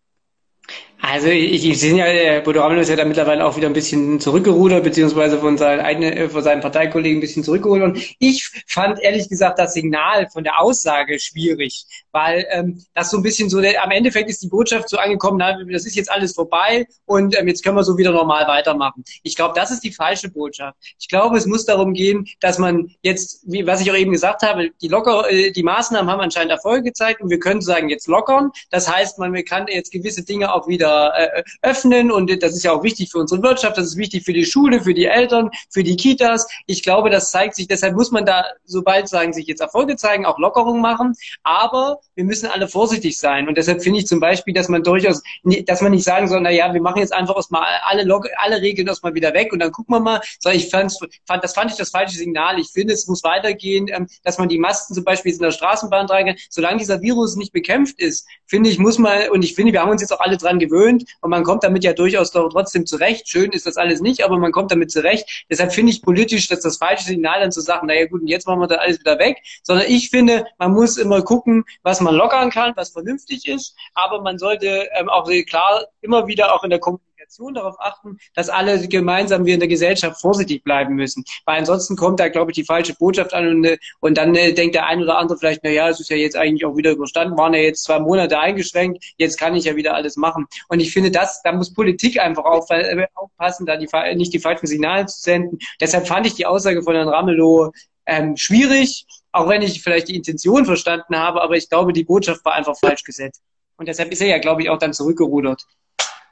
Also ich, ich sehe ja, Bodo Ramelow ist ja da mittlerweile auch wieder ein bisschen zurückgerudert, beziehungsweise von seinen eigenen, äh, von seinen Parteikollegen ein bisschen zurückgeholt. Und ich fand ehrlich gesagt das Signal von der Aussage schwierig, weil ähm, das so ein bisschen so, der, am Endeffekt ist die Botschaft so angekommen, na, das ist jetzt alles vorbei und ähm, jetzt können wir so wieder normal weitermachen. Ich glaube, das ist die falsche Botschaft. Ich glaube, es muss darum gehen, dass man jetzt, wie, was ich auch eben gesagt habe, die locker, äh, die Maßnahmen haben anscheinend Erfolge gezeigt und wir können sagen jetzt lockern. Das heißt, man kann jetzt gewisse Dinge auch wieder äh, öffnen und das ist ja auch wichtig für unsere Wirtschaft, das ist wichtig für die Schule, für die Eltern, für die Kitas. Ich glaube, das zeigt sich, deshalb muss man da, sobald sagen sich jetzt Erfolge zeigen, auch Lockerungen machen, aber wir müssen alle vorsichtig sein und deshalb finde ich zum Beispiel, dass man durchaus, dass man nicht sagen soll, na ja, wir machen jetzt einfach erstmal alle, alle Regeln erstmal wieder weg und dann gucken wir mal, sondern ich fand, fand, das fand ich das falsche Signal. Ich finde, es muss weitergehen, ähm, dass man die Masken zum Beispiel in der Straßenbahn tragen, solange dieser Virus nicht bekämpft ist, finde ich, muss man, und ich finde, wir haben uns jetzt auch alle dran gewöhnt, gewöhnt und man kommt damit ja durchaus trotzdem zurecht. Schön ist das alles nicht, aber man kommt damit zurecht. Deshalb finde ich politisch, dass das falsche Signal dann zu sagen, naja gut, und jetzt machen wir da alles wieder weg, sondern ich finde, man muss immer gucken, was man lockern kann, was vernünftig ist, aber man sollte ähm, auch klar immer wieder auch in der Kommunikation Kommunikation darauf achten, dass alle gemeinsam wir in der Gesellschaft vorsichtig bleiben müssen. Weil ansonsten kommt da, glaube ich, die falsche Botschaft an und, und dann äh, denkt der ein oder andere vielleicht, na ja, es ist ja jetzt eigentlich auch wieder überstanden, waren ja jetzt zwei Monate eingeschränkt, jetzt kann ich ja wieder alles machen. Und ich finde, das, da muss Politik einfach auf, äh, aufpassen, da die, nicht die falschen Signale zu senden. Deshalb fand ich die Aussage von Herrn Ramelow ähm, schwierig, auch wenn ich vielleicht die Intention verstanden habe, aber ich glaube, die Botschaft war einfach falsch gesetzt. Und deshalb ist er ja, glaube ich, auch dann zurückgerudert.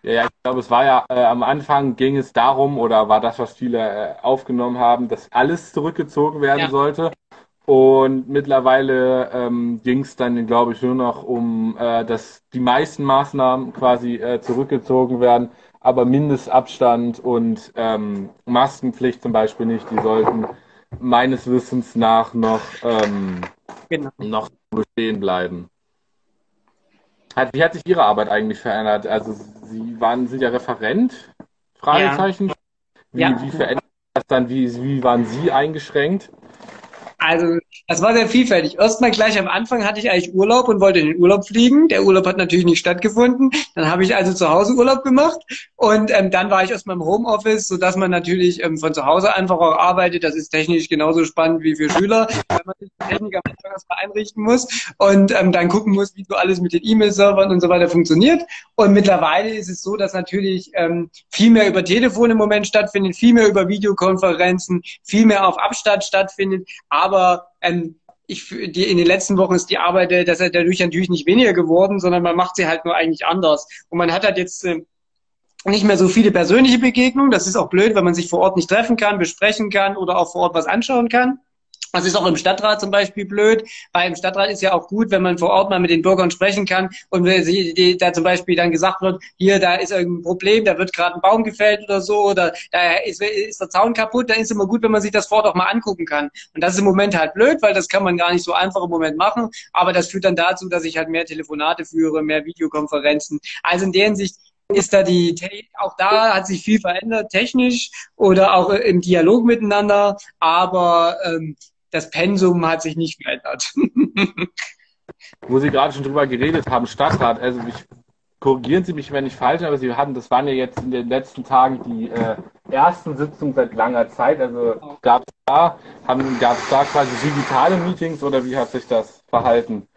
Ja, ja, ich glaube, es war ja äh, am Anfang ging es darum oder war das, was viele äh, aufgenommen haben, dass alles zurückgezogen werden ja. sollte. Und mittlerweile ähm, ging es dann, glaube ich, nur noch um, äh, dass die meisten Maßnahmen quasi äh, zurückgezogen werden, aber Mindestabstand und ähm, Maskenpflicht zum Beispiel nicht, die sollten meines Wissens nach noch, ähm, genau. noch bestehen bleiben. Hat, wie hat sich Ihre Arbeit eigentlich verändert? Also Sie waren, sind ja Referent? Fragezeichen. Ja. Wie, ja. wie verändert das dann? Wie, wie waren Sie eingeschränkt? Also, das war sehr vielfältig. Erstmal gleich am Anfang hatte ich eigentlich Urlaub und wollte in den Urlaub fliegen. Der Urlaub hat natürlich nicht stattgefunden. Dann habe ich also zu Hause Urlaub gemacht und ähm, dann war ich erstmal im Homeoffice, sodass man natürlich ähm, von zu Hause einfach auch arbeitet. Das ist technisch genauso spannend wie für Schüler, weil man sich die Technik am Anfang erstmal einrichten muss und ähm, dann gucken muss, wie so alles mit den E-Mail-Servern und so weiter funktioniert. Und mittlerweile ist es so, dass natürlich ähm, viel mehr über Telefon im Moment stattfindet, viel mehr über Videokonferenzen, viel mehr auf Abstand stattfindet. Aber ähm, ich, die, in den letzten Wochen ist die Arbeit äh, das ist dadurch natürlich nicht weniger geworden, sondern man macht sie halt nur eigentlich anders. Und man hat halt jetzt äh, nicht mehr so viele persönliche Begegnungen. Das ist auch blöd, wenn man sich vor Ort nicht treffen kann, besprechen kann oder auch vor Ort was anschauen kann. Das ist auch im Stadtrat zum Beispiel blöd, weil im Stadtrat ist ja auch gut, wenn man vor Ort mal mit den Bürgern sprechen kann und da zum Beispiel dann gesagt wird, hier, da ist irgendein Problem, da wird gerade ein Baum gefällt oder so, oder da ist, ist der Zaun kaputt, dann ist immer gut, wenn man sich das vor Ort auch mal angucken kann. Und das ist im Moment halt blöd, weil das kann man gar nicht so einfach im Moment machen, aber das führt dann dazu, dass ich halt mehr Telefonate führe, mehr Videokonferenzen. Also in der Hinsicht ist da die, auch da hat sich viel verändert, technisch oder auch im Dialog miteinander, aber ähm, das Pensum hat sich nicht verändert. Wo Sie gerade schon drüber geredet haben, Stadtrat, also ich, korrigieren Sie mich, wenn ich falsch aber Sie hatten, das waren ja jetzt in den letzten Tagen die äh, ersten Sitzungen seit langer Zeit. Also gab es da, gab es da quasi digitale Meetings oder wie hat sich das verhalten?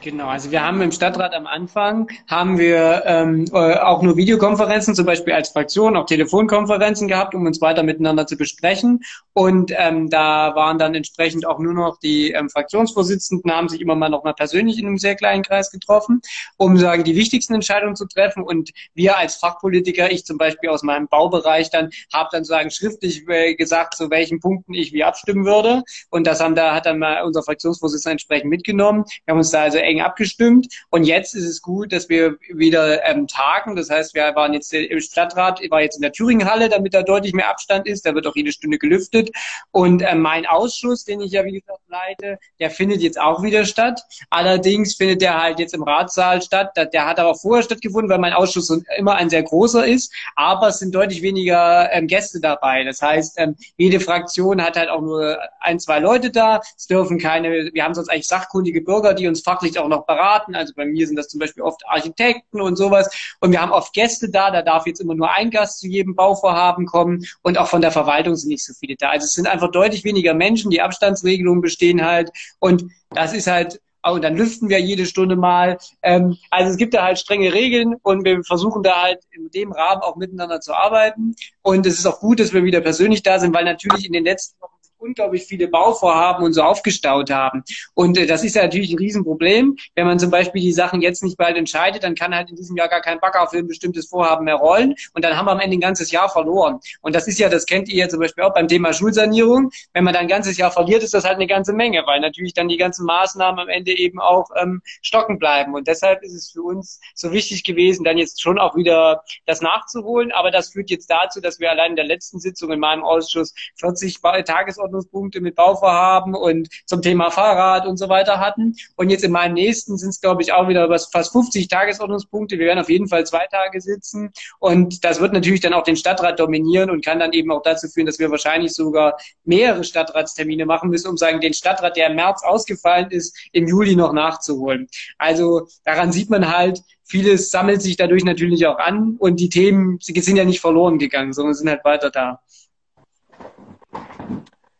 Genau, also wir haben im Stadtrat am Anfang haben wir ähm, äh, auch nur Videokonferenzen, zum Beispiel als Fraktion, auch Telefonkonferenzen gehabt, um uns weiter miteinander zu besprechen. Und ähm, da waren dann entsprechend auch nur noch die ähm, Fraktionsvorsitzenden, haben sich immer mal noch mal persönlich in einem sehr kleinen Kreis getroffen, um sagen die wichtigsten Entscheidungen zu treffen. Und wir als Fachpolitiker, ich zum Beispiel aus meinem Baubereich, dann habe dann sagen schriftlich äh, gesagt, zu welchen Punkten ich wie abstimmen würde. Und das haben da hat dann mal unser Fraktionsvorsitzender entsprechend mitgenommen. Wir haben uns da also eng abgestimmt. Und jetzt ist es gut, dass wir wieder ähm, tagen. Das heißt, wir waren jetzt im Stadtrat, war jetzt in der Thüringenhalle, damit da deutlich mehr Abstand ist. Da wird auch jede Stunde gelüftet. Und äh, mein Ausschuss, den ich ja wie gesagt leite, der findet jetzt auch wieder statt. Allerdings findet der halt jetzt im Ratssaal statt. Der hat aber vorher stattgefunden, weil mein Ausschuss immer ein sehr großer ist. Aber es sind deutlich weniger ähm, Gäste dabei. Das heißt, ähm, jede Fraktion hat halt auch nur ein, zwei Leute da. Es dürfen keine, wir haben sonst eigentlich sachkundige Bürger, die uns fachlich auch noch beraten. Also bei mir sind das zum Beispiel oft Architekten und sowas. Und wir haben oft Gäste da. Da darf jetzt immer nur ein Gast zu jedem Bauvorhaben kommen. Und auch von der Verwaltung sind nicht so viele da. Also es sind einfach deutlich weniger Menschen. Die Abstandsregelungen bestehen halt. Und das ist halt oh, und dann lüften wir jede Stunde mal. Ähm, also es gibt da halt strenge Regeln und wir versuchen da halt in dem Rahmen auch miteinander zu arbeiten. Und es ist auch gut, dass wir wieder persönlich da sind, weil natürlich in den letzten Wochen unglaublich viele Bauvorhaben und so aufgestaut haben. Und äh, das ist ja natürlich ein Riesenproblem. Wenn man zum Beispiel die Sachen jetzt nicht bald entscheidet, dann kann halt in diesem Jahr gar kein Bagger für ein bestimmtes Vorhaben mehr rollen. Und dann haben wir am Ende ein ganzes Jahr verloren. Und das ist ja, das kennt ihr ja zum Beispiel auch beim Thema Schulsanierung. Wenn man dann ein ganzes Jahr verliert, ist das halt eine ganze Menge, weil natürlich dann die ganzen Maßnahmen am Ende eben auch ähm, stocken bleiben. Und deshalb ist es für uns so wichtig gewesen, dann jetzt schon auch wieder das nachzuholen. Aber das führt jetzt dazu, dass wir allein in der letzten Sitzung in meinem Ausschuss 40 Tagesordnungen Tagesordnungspunkte mit Bauvorhaben und zum Thema Fahrrad und so weiter hatten. Und jetzt in meinem nächsten sind es, glaube ich, auch wieder fast 50 Tagesordnungspunkte. Wir werden auf jeden Fall zwei Tage sitzen. Und das wird natürlich dann auch den Stadtrat dominieren und kann dann eben auch dazu führen, dass wir wahrscheinlich sogar mehrere Stadtratstermine machen müssen, um sagen, den Stadtrat, der im März ausgefallen ist, im Juli noch nachzuholen. Also daran sieht man halt, vieles sammelt sich dadurch natürlich auch an und die Themen sind ja nicht verloren gegangen, sondern sind halt weiter da.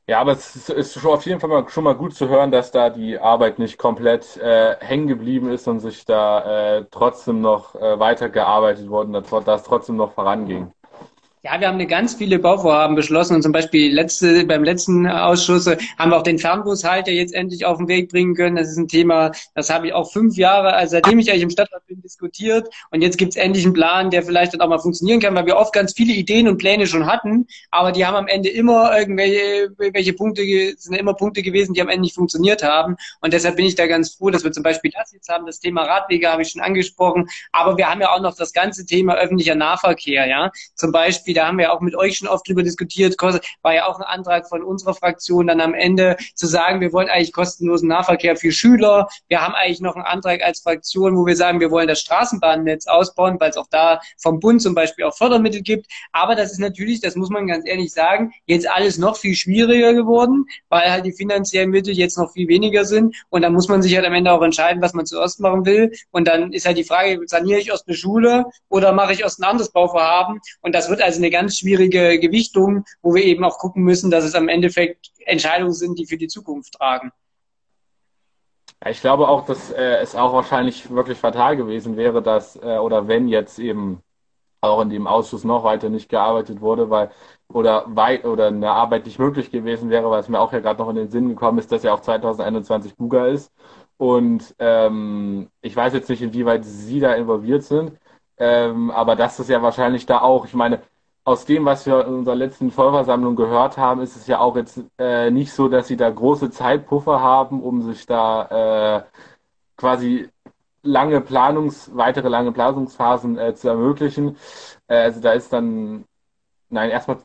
Ja, aber es ist schon auf jeden Fall mal, schon mal gut zu hören, dass da die Arbeit nicht komplett äh, hängen geblieben ist und sich da äh, trotzdem noch äh, weitergearbeitet wurde, dass, dass trotzdem noch voranging. Ja, wir haben eine ganz viele Bauvorhaben beschlossen und zum Beispiel letzte, beim letzten Ausschuss haben wir auch den Fernbushalter jetzt endlich auf den Weg bringen können. Das ist ein Thema, das habe ich auch fünf Jahre, also seitdem ich eigentlich im Stadtrat bin, diskutiert. Und jetzt gibt es endlich einen Plan, der vielleicht dann auch mal funktionieren kann, weil wir oft ganz viele Ideen und Pläne schon hatten, aber die haben am Ende immer irgendwelche welche Punkte, sind immer Punkte gewesen, die am Ende nicht funktioniert haben. Und deshalb bin ich da ganz froh, dass wir zum Beispiel das jetzt haben, das Thema Radwege habe ich schon angesprochen, aber wir haben ja auch noch das ganze Thema öffentlicher Nahverkehr, ja, zum Beispiel Beispiel, da haben wir auch mit euch schon oft drüber diskutiert, war ja auch ein Antrag von unserer Fraktion dann am Ende zu sagen, wir wollen eigentlich kostenlosen Nahverkehr für Schüler. Wir haben eigentlich noch einen Antrag als Fraktion, wo wir sagen, wir wollen das Straßenbahnnetz ausbauen, weil es auch da vom Bund zum Beispiel auch Fördermittel gibt. Aber das ist natürlich, das muss man ganz ehrlich sagen, jetzt alles noch viel schwieriger geworden, weil halt die finanziellen Mittel jetzt noch viel weniger sind. Und dann muss man sich halt am Ende auch entscheiden, was man zuerst machen will. Und dann ist halt die Frage, saniere ich erst eine Schule oder mache ich erst ein anderes Bauvorhaben? Und das wird also eine ganz schwierige Gewichtung, wo wir eben auch gucken müssen, dass es am Endeffekt Entscheidungen sind, die für die Zukunft tragen. Ich glaube auch, dass äh, es auch wahrscheinlich wirklich fatal gewesen wäre, dass, äh, oder wenn jetzt eben auch in dem Ausschuss noch weiter nicht gearbeitet wurde, weil oder weit oder eine Arbeit nicht möglich gewesen wäre, weil es mir auch ja gerade noch in den Sinn gekommen ist, dass ja auch 2021 Buga ist. Und ähm, ich weiß jetzt nicht, inwieweit Sie da involviert sind, ähm, aber das ist ja wahrscheinlich da auch, ich meine, aus dem, was wir in unserer letzten Vollversammlung gehört haben, ist es ja auch jetzt äh, nicht so, dass sie da große Zeitpuffer haben, um sich da äh, quasi lange Planungs, weitere lange Planungsphasen äh, zu ermöglichen. Äh, also da ist dann, nein, erstmal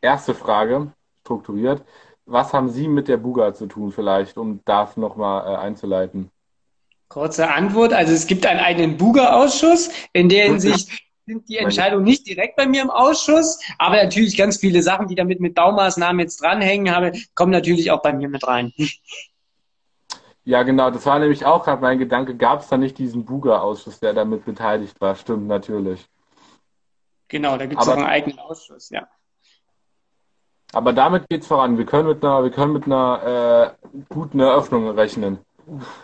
erste Frage, strukturiert. Was haben Sie mit der Buga zu tun vielleicht, um das nochmal äh, einzuleiten? Kurze Antwort. Also es gibt einen eigenen Buga-Ausschuss, in der Hinsicht sind die Entscheidungen nicht direkt bei mir im Ausschuss, aber natürlich ganz viele Sachen, die damit mit Baumaßnahmen jetzt dranhängen habe, kommen natürlich auch bei mir mit rein. Ja, genau, das war nämlich auch gerade mein Gedanke. Gab es da nicht diesen Buga-Ausschuss, der damit beteiligt war? Stimmt, natürlich. Genau, da gibt es auch einen eigenen Ausschuss, ja. Aber damit geht es voran. Wir können mit einer, wir können mit einer äh, guten Eröffnung rechnen.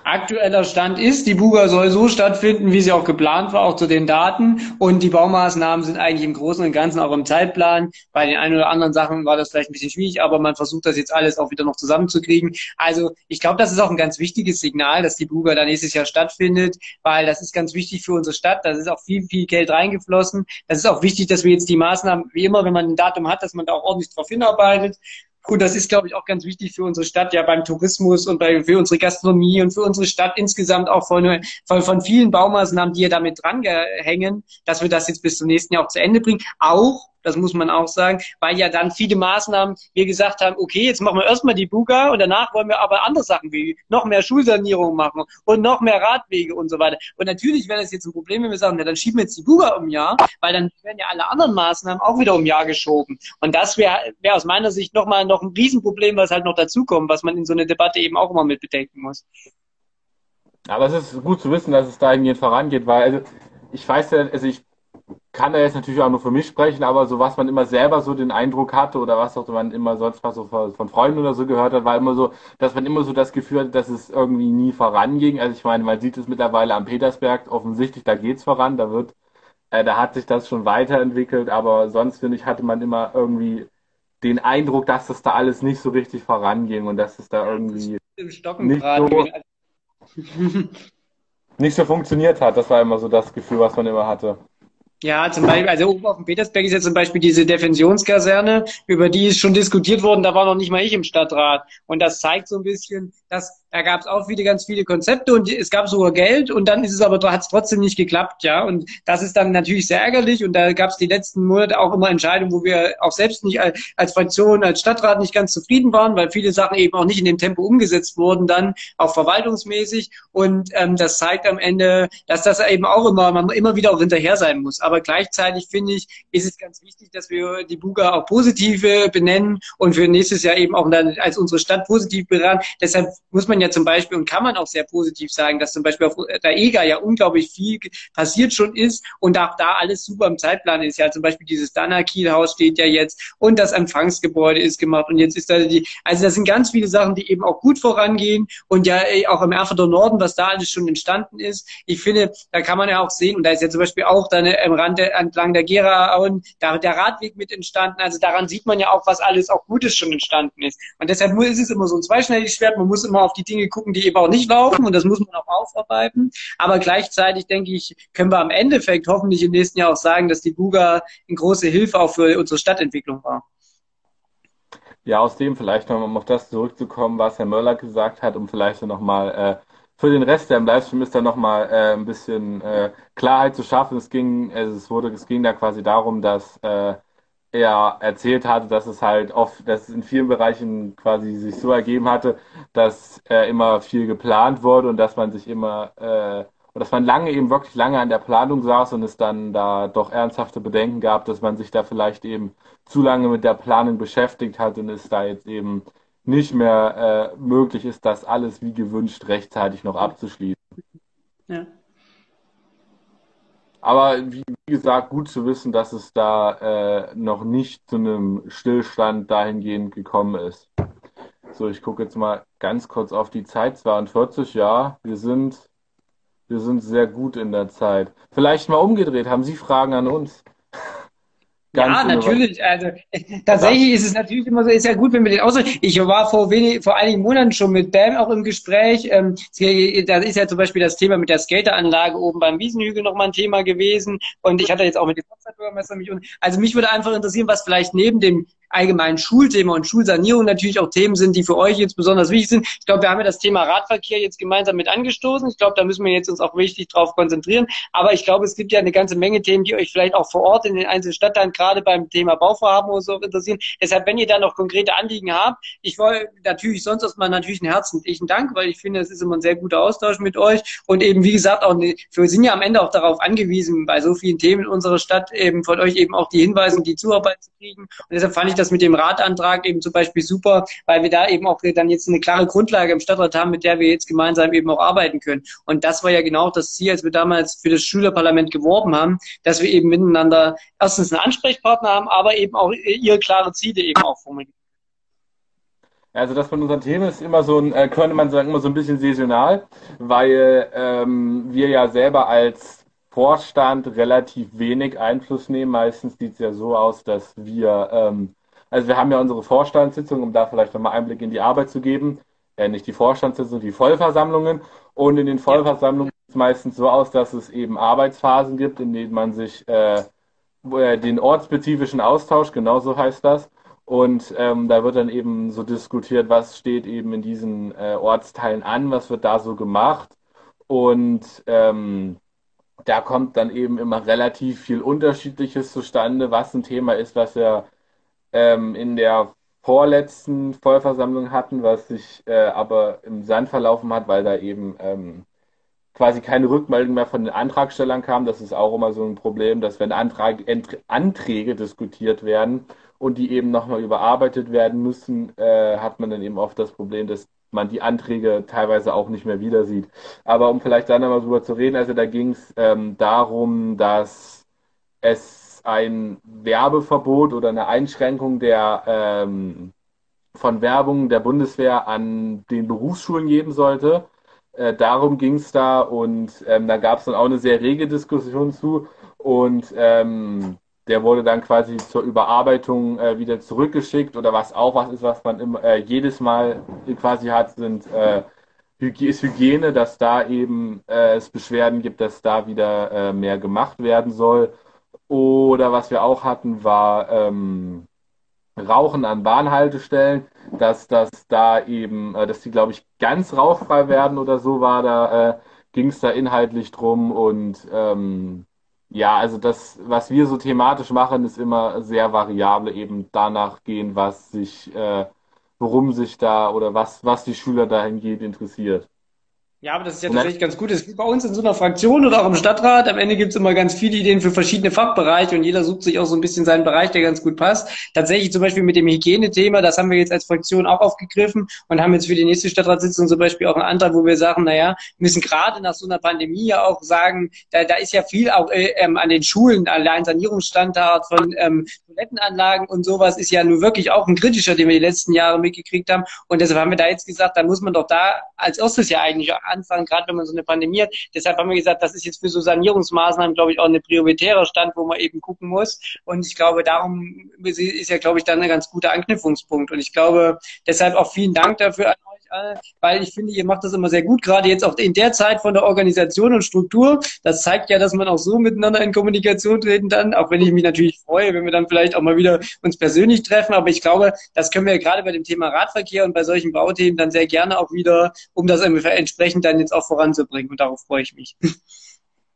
Aktueller Stand ist, die Buga soll so stattfinden, wie sie auch geplant war, auch zu den Daten. Und die Baumaßnahmen sind eigentlich im Großen und Ganzen auch im Zeitplan. Bei den ein oder anderen Sachen war das vielleicht ein bisschen schwierig, aber man versucht das jetzt alles auch wieder noch zusammenzukriegen. Also ich glaube, das ist auch ein ganz wichtiges Signal, dass die Buga da nächstes Jahr stattfindet, weil das ist ganz wichtig für unsere Stadt. Da ist auch viel, viel Geld reingeflossen. Das ist auch wichtig, dass wir jetzt die Maßnahmen, wie immer, wenn man ein Datum hat, dass man da auch ordentlich drauf hinarbeitet Und das ist, glaube ich, auch ganz wichtig für unsere Stadt, ja beim Tourismus und bei, für unsere Gastronomie und für unsere Stadt insgesamt auch von, von, von vielen Baumaßnahmen, die ja damit drangehängen, dass wir das jetzt bis zum nächsten Jahr auch zu Ende bringen. Auch das muss man auch sagen, weil ja dann viele Maßnahmen wir gesagt haben, okay, jetzt machen wir erstmal die Buga und danach wollen wir aber andere Sachen wie noch mehr Schulsanierung machen und noch mehr Radwege und so weiter. Und natürlich wäre das jetzt ein Problem, wenn wir sagen, ja, dann schieben wir jetzt die Buga um Jahr, weil dann werden ja alle anderen Maßnahmen auch wieder um Jahr geschoben. Und das wäre wär aus meiner Sicht nochmal noch ein Riesenproblem, was halt noch dazukommt, was man in so einer Debatte eben auch immer mit bedenken muss. Aber es ist gut zu wissen, dass es da irgendwie vorangeht, weil also ich weiß ja, also ich kann da jetzt natürlich auch nur für mich sprechen, aber so was man immer selber so den Eindruck hatte oder was auch man immer sonst was so von Freunden oder so gehört hat, war immer so, dass man immer so das Gefühl hatte, dass es irgendwie nie voranging. Also ich meine, man sieht es mittlerweile am Petersberg offensichtlich, da geht's voran, da wird, äh, da hat sich das schon weiterentwickelt, aber sonst finde ich, hatte man immer irgendwie den Eindruck, dass das da alles nicht so richtig voranging und dass es da irgendwie nicht so, nicht so funktioniert hat. Das war immer so das Gefühl, was man immer hatte. Ja, zum Beispiel, also oben auf dem Petersberg ist jetzt zum Beispiel diese Defensionskaserne, über die ist schon diskutiert worden, da war noch nicht mal ich im Stadtrat. Und das zeigt so ein bisschen, dass da gab es auch wieder ganz viele Konzepte und es gab sogar Geld und dann ist es aber hat es trotzdem nicht geklappt, ja. Und das ist dann natürlich sehr ärgerlich und da gab es die letzten Monate auch immer Entscheidungen, wo wir auch selbst nicht als Fraktion, als Stadtrat nicht ganz zufrieden waren, weil viele Sachen eben auch nicht in dem Tempo umgesetzt wurden, dann auch verwaltungsmäßig. Und ähm, das zeigt am Ende, dass das eben auch immer, man immer wieder auch hinterher sein muss. Aber gleichzeitig finde ich, ist es ganz wichtig, dass wir die Buga auch positive benennen und für nächstes Jahr eben auch dann als unsere Stadt positiv beraten. Deshalb muss man ja zum Beispiel und kann man auch sehr positiv sagen, dass zum Beispiel auf der EGA ja unglaublich viel passiert schon ist und auch da alles super im Zeitplan ist. Ja, zum Beispiel dieses Dana-Kiel-Haus steht ja jetzt und das Empfangsgebäude ist gemacht und jetzt ist da die, also das sind ganz viele Sachen, die eben auch gut vorangehen und ja auch im Erfurter Norden, was da alles schon entstanden ist. Ich finde, da kann man ja auch sehen und da ist ja zum Beispiel auch dann am Rand entlang der Gera und da der Radweg mit entstanden. Also daran sieht man ja auch, was alles auch Gutes schon entstanden ist. Und deshalb ist es immer so ein zweischneidiges Schwert. Man muss immer auf die Dinge gucken, die eben auch nicht laufen und das muss man auch aufarbeiten. Aber gleichzeitig denke ich, können wir am Endeffekt hoffentlich im nächsten Jahr auch sagen, dass die Buga eine große Hilfe auch für unsere Stadtentwicklung war. Ja, aus dem vielleicht noch, um auf das zurückzukommen, was Herr Möller gesagt hat, um vielleicht nochmal äh, für den Rest der im Livestream ist da nochmal äh, ein bisschen äh, Klarheit zu schaffen. Es ging, es wurde, es ging da quasi darum, dass äh, er erzählt hatte, dass es halt oft, dass es in vielen Bereichen quasi sich so ergeben hatte, dass äh, immer viel geplant wurde und dass man sich immer äh, und dass man lange eben wirklich lange an der Planung saß und es dann da doch ernsthafte Bedenken gab, dass man sich da vielleicht eben zu lange mit der Planung beschäftigt hat und es da jetzt eben nicht mehr äh, möglich ist, das alles wie gewünscht rechtzeitig noch abzuschließen. Ja. Aber wie gesagt, gut zu wissen, dass es da äh, noch nicht zu einem Stillstand dahingehend gekommen ist. So, ich gucke jetzt mal ganz kurz auf die Zeit. 42, ja, wir sind, wir sind sehr gut in der Zeit. Vielleicht mal umgedreht. Haben Sie Fragen an uns? ja, natürlich. Also tatsächlich ist es natürlich immer so, ist ja gut, wenn wir den austauschen. Ich war vor wenig, vor einigen Monaten schon mit Bam auch im Gespräch. Ähm, da ist ja zum Beispiel das Thema mit der Skateranlage oben beim Wiesenhügel nochmal ein Thema gewesen. Und ich hatte jetzt auch mit dem Bürgermeister mich. Also mich würde einfach interessieren, was vielleicht neben dem allgemeinen Schulthema und Schulsanierung natürlich auch Themen sind, die für euch jetzt besonders wichtig sind. Ich glaube, wir haben ja das Thema Radverkehr jetzt gemeinsam mit angestoßen. Ich glaube, da müssen wir jetzt uns auch richtig drauf konzentrieren. Aber ich glaube, es gibt ja eine ganze Menge Themen, die euch vielleicht auch vor Ort in den einzelnen Stadtteilen gerade beim Thema Bauvorhaben oder so interessieren. Deshalb, wenn ihr da noch konkrete Anliegen habt, ich wollte natürlich sonst erstmal natürlich einen herzlichen Dank, weil ich finde, es ist immer ein sehr guter Austausch mit euch und eben, wie gesagt, auch eine, wir sind ja am Ende auch darauf angewiesen, bei so vielen Themen in unserer Stadt eben von euch eben auch die Hinweise und die Zuarbeit zu kriegen. Und deshalb fand ich das mit dem Ratantrag eben zum Beispiel super, weil wir da eben auch dann jetzt eine klare Grundlage im Stadtrat haben, mit der wir jetzt gemeinsam eben auch arbeiten können. Und das war ja genau das Ziel, als wir damals für das Schülerparlament geworben haben, dass wir eben miteinander erstens einen Ansprechpartner haben, aber eben auch ihre klare Ziele eben auch formulieren. Also das von unseren Themen ist immer so ein, äh, könnte man sagen, immer so ein bisschen saisonal, weil ähm, wir ja selber als Vorstand relativ wenig Einfluss nehmen. Meistens sieht es ja so aus, dass wir, ähm, also wir haben ja unsere Vorstandssitzung, um da vielleicht nochmal Einblick in die Arbeit zu geben. Äh, nicht die Vorstandssitzung, die Vollversammlungen. Und in den Vollversammlungen sieht es meistens so aus, dass es eben Arbeitsphasen gibt, in denen man sich äh, äh den ortsspezifischen Austausch, genau so heißt das, Und ähm, da wird dann eben so diskutiert, was steht eben in diesen äh, Ortsteilen an, was wird da so gemacht. Und ähm, da kommt dann eben immer relativ viel Unterschiedliches zustande, was ein Thema ist, was wir ähm, in der vorletzten Vollversammlung hatten, was sich äh, aber im Sand verlaufen hat, weil da eben ähm, quasi keine Rückmeldung mehr von den Antragstellern kam. Das ist auch immer so ein Problem, dass wenn Antrag, Anträge diskutiert werden und die eben nochmal überarbeitet werden müssen, äh, hat man dann eben oft das Problem, dass man die Anträge teilweise auch nicht mehr wieder sieht. Aber um vielleicht da nochmal drüber zu reden, also da ging es ähm, darum, dass es ein Werbeverbot oder eine Einschränkung der ähm, von Werbung der Bundeswehr an den Berufsschulen geben sollte. Äh, darum ging es da und ähm, da gab es dann auch eine sehr rege Diskussion zu und ähm, der wurde dann quasi zur Überarbeitung äh, wieder zurückgeschickt oder was auch was ist, was man immer, äh, jedes Mal quasi hat, sind äh, ist Hygiene, dass da eben äh, es Beschwerden gibt, dass da wieder äh, mehr gemacht werden soll. Oder was wir auch hatten, war ähm, Rauchen an Bahnhaltestellen, dass das da eben, äh, dass die, glaube ich, ganz rauchfrei werden oder so war, da äh, ging es da inhaltlich drum und ähm, ja, also das, was wir so thematisch machen, ist immer sehr variabel, eben danach gehen, was sich, äh, worum sich da oder was, was die Schüler dahingehend interessiert. Ja, aber das ist ja tatsächlich ganz gut. Ist wie bei uns in so einer Fraktion oder auch im Stadtrat. Am Ende gibt's immer ganz viele Ideen für verschiedene Fachbereiche und jeder sucht sich auch so ein bisschen seinen Bereich, der ganz gut passt. Tatsächlich zum Beispiel mit dem Hygienethema, das haben wir jetzt als Fraktion auch aufgegriffen und haben jetzt für die nächste Stadtratssitzung zum Beispiel auch einen Antrag, wo wir sagen, naja, wir müssen gerade nach so einer Pandemie ja auch sagen, da, da ist ja viel auch äh, ähm, an den Schulen, allein Sanierungsstandard von ähm, Toilettenanlagen und sowas ist ja nur wirklich auch ein kritischer, den wir die letzten Jahre mitgekriegt haben. Und deshalb haben wir da jetzt gesagt, da muss man doch da als erstes ja eigentlich anfangen, gerade wenn man so eine Pandemie hat. Deshalb haben wir gesagt, das ist jetzt für so Sanierungsmaßnahmen, glaube ich, auch eine prioritärer Stand, wo man eben gucken muss. Und ich glaube, darum ist ja, glaube ich, dann ein ganz guter Anknüpfungspunkt. Und ich glaube, deshalb auch vielen Dank dafür an euch weil ich finde, ihr macht das immer sehr gut, gerade jetzt auch in der Zeit von der Organisation und Struktur. Das zeigt ja, dass man auch so miteinander in Kommunikation treten kann, auch wenn ich mich natürlich freue, wenn wir dann vielleicht auch mal wieder uns persönlich treffen. Aber ich glaube, das können wir gerade bei dem Thema Radverkehr und bei solchen Bauthemen dann sehr gerne auch wieder, um das entsprechend dann jetzt auch voranzubringen. Und darauf freue ich mich.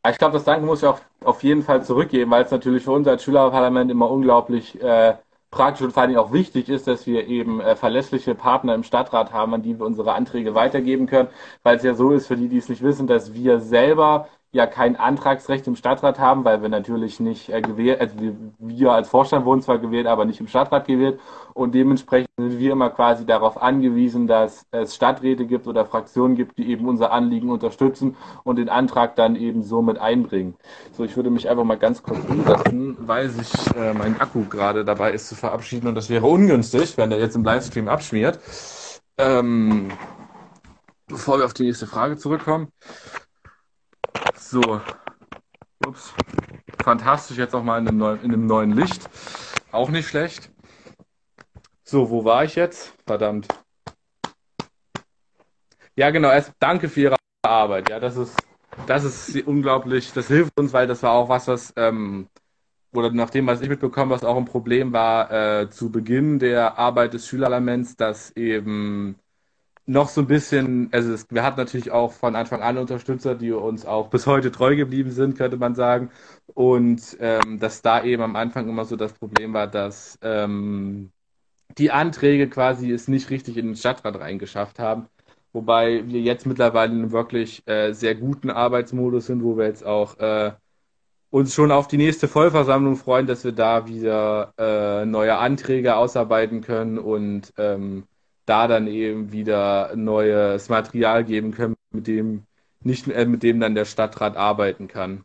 Ich glaube, das Danke muss ich auch auf jeden Fall zurückgeben, weil es natürlich für uns als Schülerparlament immer unglaublich äh, praktisch und vor allem auch wichtig ist, dass wir eben äh, verlässliche Partner im Stadtrat haben, an die wir unsere Anträge weitergeben können, weil es ja so ist, für die, die es nicht wissen, dass wir selber ja kein Antragsrecht im Stadtrat haben, weil wir natürlich nicht äh, gewählt, also wir, als Vorstand wurden zwar gewählt, aber nicht im Stadtrat gewählt und dementsprechend sind wir immer quasi darauf angewiesen, dass es Stadträte gibt oder Fraktionen gibt, die eben unser Anliegen unterstützen und den Antrag dann eben so mit einbringen. So, ich würde mich einfach mal ganz kurz umsetzen, weil sich äh, mein Akku gerade dabei ist zu verabschieden und das wäre ungünstig, wenn der jetzt im Livestream abschmiert. Ähm, bevor wir auf die nächste Frage zurückkommen. So. Ups. Fantastisch, jetzt auch mal in einem, neuen, in einem neuen Licht. Auch nicht schlecht. So, wo war ich jetzt? Verdammt. Ja, genau. Erst danke für Ihre Arbeit. Ja, das ist, das ist unglaublich. Das hilft uns, weil das war auch was, was, ähm, oder nach dem, was ich mitbekommen, was auch ein Problem war äh, zu Beginn der Arbeit des Schülerlaments, dass eben noch so ein bisschen, also es, wir hatten natürlich auch von Anfang an Unterstützer, die uns auch bis heute treu geblieben sind, könnte man sagen. Und ähm, dass da eben am Anfang immer so das Problem war, dass ähm, die Anträge quasi es nicht richtig in den Stadtrat reingeschafft haben. Wobei wir jetzt mittlerweile in einem wirklich äh, sehr guten Arbeitsmodus sind, wo wir jetzt auch äh, uns schon auf die nächste Vollversammlung freuen, dass wir da wieder äh, neue Anträge ausarbeiten können und ähm, da dann eben wieder neues Material geben können, mit dem nicht äh, mit dem dann der Stadtrat arbeiten kann.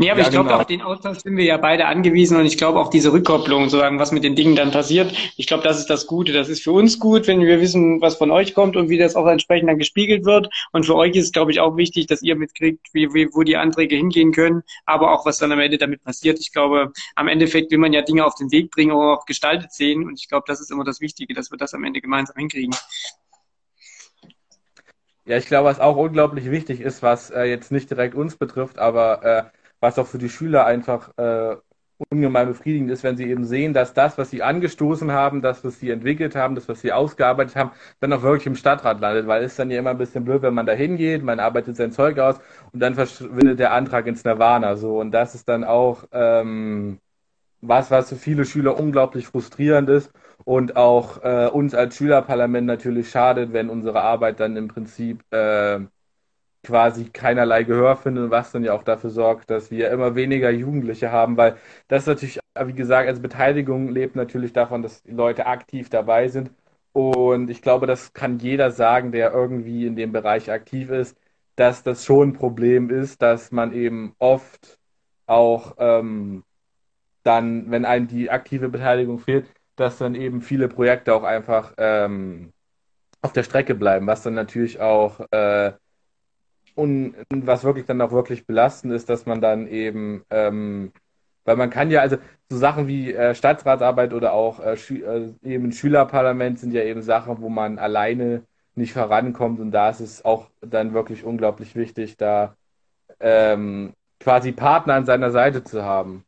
Nee, aber ja, ich glaube, genau. auf den Austausch sind wir ja beide angewiesen und ich glaube auch diese Rückkopplung, sozusagen, was mit den Dingen dann passiert. Ich glaube, das ist das Gute. Das ist für uns gut, wenn wir wissen, was von euch kommt und wie das auch entsprechend dann gespiegelt wird. Und für euch ist, glaube ich, auch wichtig, dass ihr mitkriegt, wie, wie, wo die Anträge hingehen können, aber auch, was dann am Ende damit passiert. Ich glaube, am Endeffekt will man ja Dinge auf den Weg bringen, auch gestaltet sehen. Und ich glaube, das ist immer das Wichtige, dass wir das am Ende gemeinsam hinkriegen. Ja, ich glaube, was auch unglaublich wichtig ist, was äh, jetzt nicht direkt uns betrifft, aber äh, was auch für die Schüler einfach äh, ungemein befriedigend ist, wenn sie eben sehen, dass das, was sie angestoßen haben, das, was sie entwickelt haben, das, was sie ausgearbeitet haben, dann auch wirklich im Stadtrat landet, weil es dann ja immer ein bisschen blöd, wenn man da hingeht, man arbeitet sein Zeug aus und dann verschwindet der Antrag ins Nirvana, so. Und das ist dann auch, ähm, was, was für viele Schüler unglaublich frustrierend ist und auch äh, uns als Schülerparlament natürlich schadet, wenn unsere Arbeit dann im Prinzip äh, quasi keinerlei Gehör findet, was dann ja auch dafür sorgt, dass wir immer weniger Jugendliche haben, weil das natürlich, wie gesagt, als Beteiligung lebt natürlich davon, dass die Leute aktiv dabei sind. Und ich glaube, das kann jeder sagen, der irgendwie in dem Bereich aktiv ist, dass das schon ein Problem ist, dass man eben oft auch ähm, dann, wenn einem die aktive Beteiligung fehlt, dass dann eben viele Projekte auch einfach ähm, auf der Strecke bleiben, was dann natürlich auch äh, und was wirklich dann auch wirklich belastend ist, dass man dann eben, ähm, weil man kann ja, also so Sachen wie äh, Stadtratsarbeit oder auch äh, äh, eben Schülerparlament sind ja eben Sachen, wo man alleine nicht vorankommt und da ist es auch dann wirklich unglaublich wichtig, da ähm, quasi Partner an seiner Seite zu haben.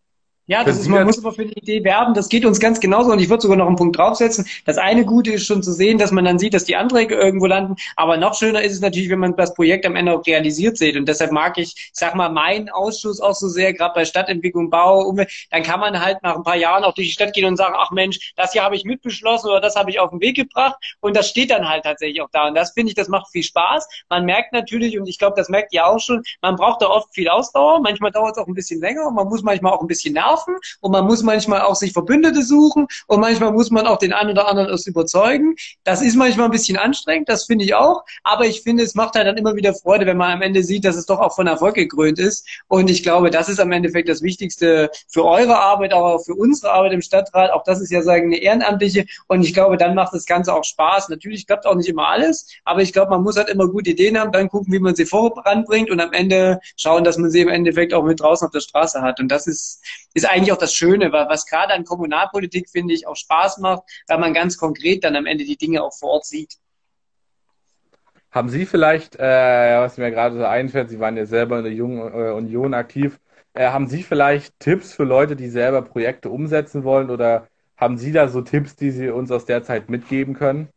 Ja, das ist, man muss aber für die Idee werben. Das geht uns ganz genauso. Und ich würde sogar noch einen Punkt draufsetzen. Das eine Gute ist schon zu sehen, dass man dann sieht, dass die Anträge irgendwo landen. Aber noch schöner ist es natürlich, wenn man das Projekt am Ende auch realisiert sieht. Und deshalb mag ich, sag mal, meinen Ausschuss auch so sehr, gerade bei Stadtentwicklung, Bau, Umwelt. Dann kann man halt nach ein paar Jahren auch durch die Stadt gehen und sagen, ach Mensch, das hier habe ich mitbeschlossen oder das habe ich auf den Weg gebracht. Und das steht dann halt tatsächlich auch da. Und das finde ich, das macht viel Spaß. Man merkt natürlich, und ich glaube, das merkt ihr auch schon, man braucht da oft viel Ausdauer. Manchmal dauert es auch ein bisschen länger. Und man muss manchmal auch ein bisschen nerven laufen und man muss manchmal auch sich Verbündete suchen und manchmal muss man auch den einen oder anderen erst überzeugen. Das ist manchmal ein bisschen anstrengend, das finde ich auch, aber ich finde, es macht halt dann immer wieder Freude, wenn man am Ende sieht, dass es doch auch von Erfolg gekrönt ist und ich glaube, das ist am Endeffekt das Wichtigste für eure Arbeit, aber auch für unsere Arbeit im Stadtrat. Auch das ist ja sagen eine ehrenamtliche und ich glaube, dann macht das Ganze auch Spaß. Natürlich klappt auch nicht immer alles, aber ich glaube, man muss halt immer gute Ideen haben, dann gucken, wie man sie voranbringt und am Ende schauen, dass man sie im Endeffekt auch mit draußen auf der Straße hat. Und das ist, ist eigentlich auch das Schöne, weil was gerade an Kommunalpolitik, finde ich, auch Spaß macht, weil man ganz konkret dann am Ende die Dinge auch vor Ort sieht. Haben Sie vielleicht, äh, was mir gerade so einfällt, Sie waren ja selber in der Jungen äh, Union aktiv, äh, haben Sie vielleicht Tipps für Leute, die selber Projekte umsetzen wollen oder haben Sie da so Tipps, die Sie uns aus der Zeit mitgeben können?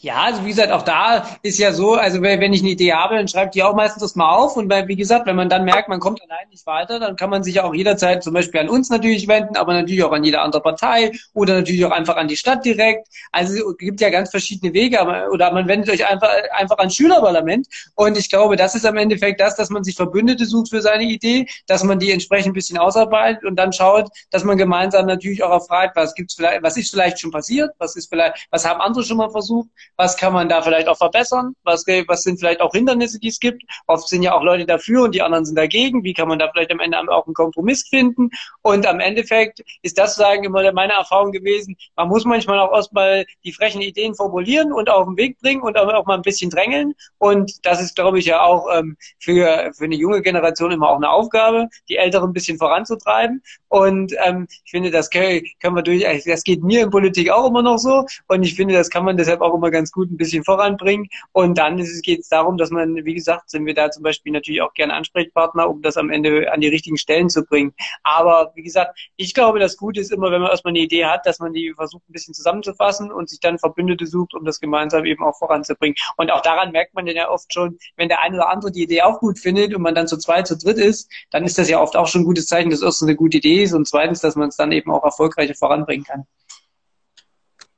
Ja, also wie gesagt, auch da ist ja so, also wenn ich eine Idee habe, dann schreibt die auch meistens das mal auf. Und wie gesagt, wenn man dann merkt, man kommt allein nicht weiter, dann kann man sich auch jederzeit zum Beispiel an uns natürlich wenden, aber natürlich auch an jede andere Partei oder natürlich auch einfach an die Stadt direkt. Also es gibt ja ganz verschiedene Wege, aber, oder man wendet euch einfach, einfach an Schülerparlament. Und ich glaube, das ist am Endeffekt das, dass man sich Verbündete sucht für seine Idee, dass man die entsprechend ein bisschen ausarbeitet und dann schaut, dass man gemeinsam natürlich auch erfragt, was gibt's vielleicht, was ist vielleicht schon passiert, was ist vielleicht, was haben andere schon mal versucht, was kann man da vielleicht auch verbessern, was, was sind vielleicht auch Hindernisse, die es gibt. Oft sind ja auch Leute dafür und die anderen sind dagegen. Wie kann man da vielleicht am Ende auch einen Kompromiss finden? Und am Endeffekt ist das sagen immer meine Erfahrung gewesen. Man muss manchmal auch erstmal die frechen Ideen formulieren und auf den Weg bringen und auch mal ein bisschen drängeln. Und das ist, glaube ich, ja auch ähm, für, für eine junge Generation immer auch eine Aufgabe, die Älteren ein bisschen voranzutreiben. Und ähm, ich finde, das können, können wir durch, das geht mir in Politik auch immer noch so. Und ich finde, das kann man deshalb auch immer ganz ganz gut ein bisschen voranbringen. Und dann geht es darum, dass man, wie gesagt, sind wir da zum Beispiel natürlich auch gerne Ansprechpartner, um das am Ende an die richtigen Stellen zu bringen. Aber wie gesagt, ich glaube, das Gute ist immer, wenn man erstmal eine Idee hat, dass man die versucht ein bisschen zusammenzufassen und sich dann Verbündete sucht, um das gemeinsam eben auch voranzubringen. Und auch daran merkt man ja oft schon, wenn der eine oder andere die Idee auch gut findet und man dann zu zweit, zu dritt ist, dann ist das ja oft auch schon ein gutes Zeichen, dass erstens eine gute Idee ist und zweitens, dass man es dann eben auch erfolgreicher voranbringen kann.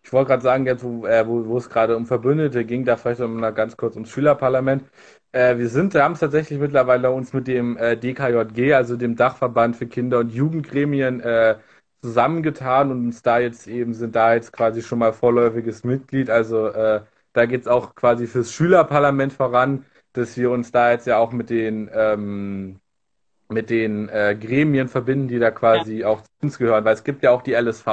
Ich wollte gerade sagen, jetzt, wo, äh, wo, wo es gerade um Verbündete ging, da vielleicht noch ganz kurz ums Schülerparlament. Äh, wir sind, haben es tatsächlich mittlerweile uns mit dem äh, DKJG, also dem Dachverband für Kinder- und Jugendgremien, äh, zusammengetan und uns da jetzt eben, sind da jetzt quasi schon mal vorläufiges Mitglied. Also äh, da geht es auch quasi fürs Schülerparlament voran, dass wir uns da jetzt ja auch mit den ähm, mit den äh, Gremien verbinden, die da quasi ja. auch zu uns gehören, weil es gibt ja auch die LSV.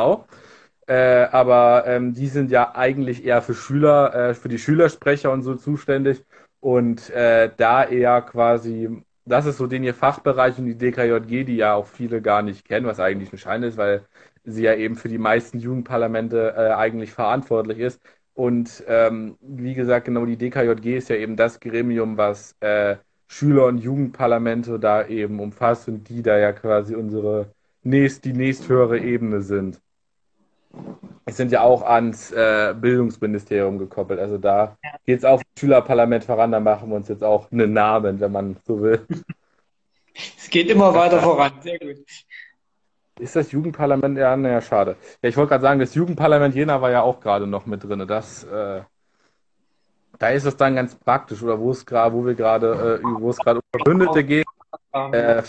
Äh, aber ähm, die sind ja eigentlich eher für Schüler, äh, für die Schülersprecher und so zuständig. Und äh, da eher quasi, das ist so den ihr Fachbereich und die DKJG, die ja auch viele gar nicht kennen, was eigentlich ein Schein ist, weil sie ja eben für die meisten Jugendparlamente äh, eigentlich verantwortlich ist. Und ähm, wie gesagt, genau die DKJG ist ja eben das Gremium, was äh, Schüler- und Jugendparlamente da eben umfasst und die da ja quasi unsere nächst, die nächsthöhere Ebene sind. Es sind ja auch ans äh, Bildungsministerium gekoppelt. Also da geht es auch Schülerparlament voran. Da machen wir uns jetzt auch einen Namen, wenn man so will. Es geht immer weiter voran. Sehr gut. Ist das Jugendparlament? Ja, naja, schade. Ja, ich wollte gerade sagen, das Jugendparlament Jena war ja auch gerade noch mit drin. Das, äh, da ist es dann ganz praktisch, oder wo es gerade, wo wir gerade, äh, wo es gerade um Verbündete geht. Äh,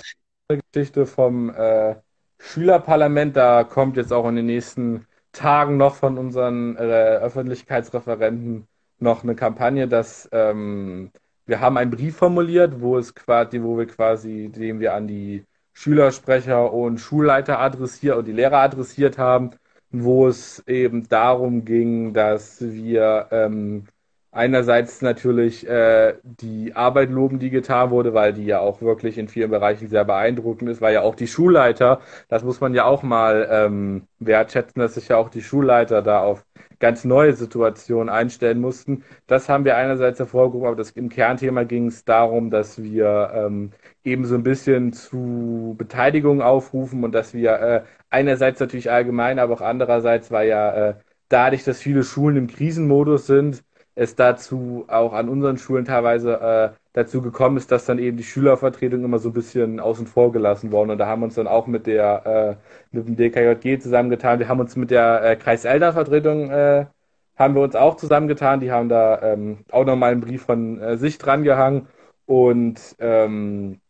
Geschichte vom äh, Schülerparlament, da kommt jetzt auch in den nächsten Tagen noch von unseren äh, Öffentlichkeitsreferenten noch eine Kampagne, dass ähm, wir haben einen Brief formuliert, wo es quasi, wo wir quasi, den wir an die Schülersprecher und Schulleiter adressiert und die Lehrer adressiert haben, wo es eben darum ging, dass wir ähm, einerseits natürlich äh, die Arbeit loben, die getan wurde, weil die ja auch wirklich in vielen Bereichen sehr beeindruckend ist, weil ja auch die Schulleiter, das muss man ja auch mal ähm, wertschätzen, dass sich ja auch die Schulleiter da auf ganz neue Situationen einstellen mussten. Das haben wir einerseits hervorgehoben, aber das, im Kernthema ging es darum, dass wir ähm, eben so ein bisschen zu Beteiligung aufrufen und dass wir äh, einerseits natürlich allgemein, aber auch andererseits, weil ja äh, dadurch, dass viele Schulen im Krisenmodus sind, es dazu auch an unseren Schulen teilweise äh, dazu gekommen ist, dass dann eben die Schülervertretung immer so ein bisschen außen vor gelassen worden. Und da haben wir uns dann auch mit der äh, mit dem DKJG zusammengetan. Wir haben uns mit der äh, Kreiselternvertretung äh, haben wir uns auch zusammengetan. Die haben da ähm, auch nochmal einen Brief von äh, sich dran gehangen. Und ähm,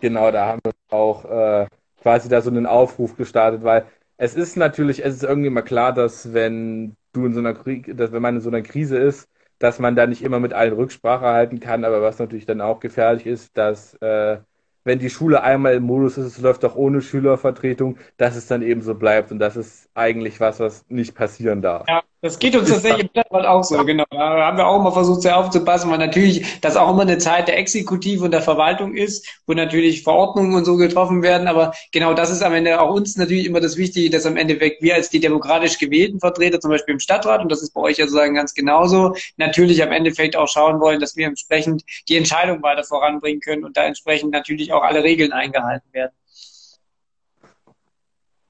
Genau, da haben wir auch äh, quasi da so einen Aufruf gestartet, weil es ist natürlich, es ist irgendwie mal klar, dass wenn du in so einer Krieg, dass wenn man in so einer Krise ist, dass man da nicht immer mit allen Rücksprache halten kann, aber was natürlich dann auch gefährlich ist, dass äh, wenn die Schule einmal im Modus ist, es läuft auch ohne Schülervertretung, dass es dann eben so bleibt und das ist eigentlich was, was nicht passieren darf. Ja, das geht uns tatsächlich im Stadtwald auch so, genau. Da haben wir auch mal versucht, sehr aufzupassen, weil natürlich das auch immer eine Zeit der Exekutive und der Verwaltung ist, wo natürlich Verordnungen und so getroffen werden. Aber genau das ist am Ende auch uns natürlich immer das Wichtige, dass am Endeffekt wir als die demokratisch gewählten Vertreter, zum Beispiel im Stadtrat, und das ist bei euch ja sozusagen ganz genauso, natürlich am Endeffekt auch schauen wollen, dass wir entsprechend die Entscheidung weiter voranbringen können und da entsprechend natürlich auch alle Regeln eingehalten werden.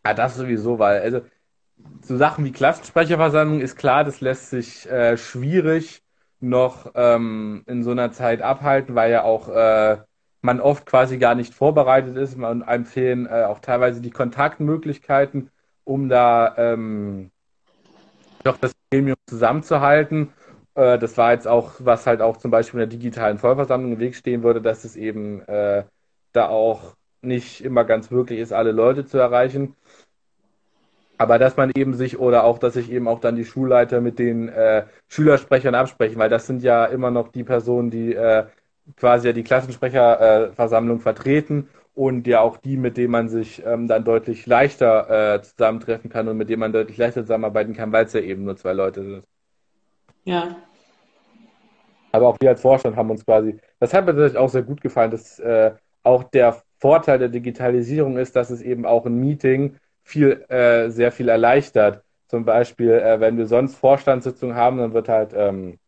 Ja, das sowieso, weil, also, so Sachen wie Klassensprecherversammlung ist klar, das lässt sich äh, schwierig noch ähm, in so einer Zeit abhalten, weil ja auch äh, man oft quasi gar nicht vorbereitet ist. Man einem fehlen äh, auch teilweise die Kontaktmöglichkeiten, um da ähm, doch das Gremium zusammenzuhalten. Äh, das war jetzt auch, was halt auch zum Beispiel in der digitalen Vollversammlung im Weg stehen würde, dass es eben äh, da auch nicht immer ganz wirklich ist, alle Leute zu erreichen. Aber dass man eben sich oder auch, dass sich eben auch dann die Schulleiter mit den äh, Schülersprechern absprechen, weil das sind ja immer noch die Personen, die äh, quasi ja die Klassensprecherversammlung äh, vertreten und ja auch die, mit denen man sich ähm, dann deutlich leichter äh, zusammentreffen kann und mit denen man deutlich leichter zusammenarbeiten kann, weil es ja eben nur zwei Leute sind. Ja. Aber auch wir als Vorstand haben uns quasi, das hat mir tatsächlich auch sehr gut gefallen, dass äh, auch der Vorteil der Digitalisierung ist, dass es eben auch ein Meeting viel, äh, sehr viel erleichtert. Zum Beispiel, äh, wenn wir sonst Vorstandssitzungen haben, dann wird halt ähm,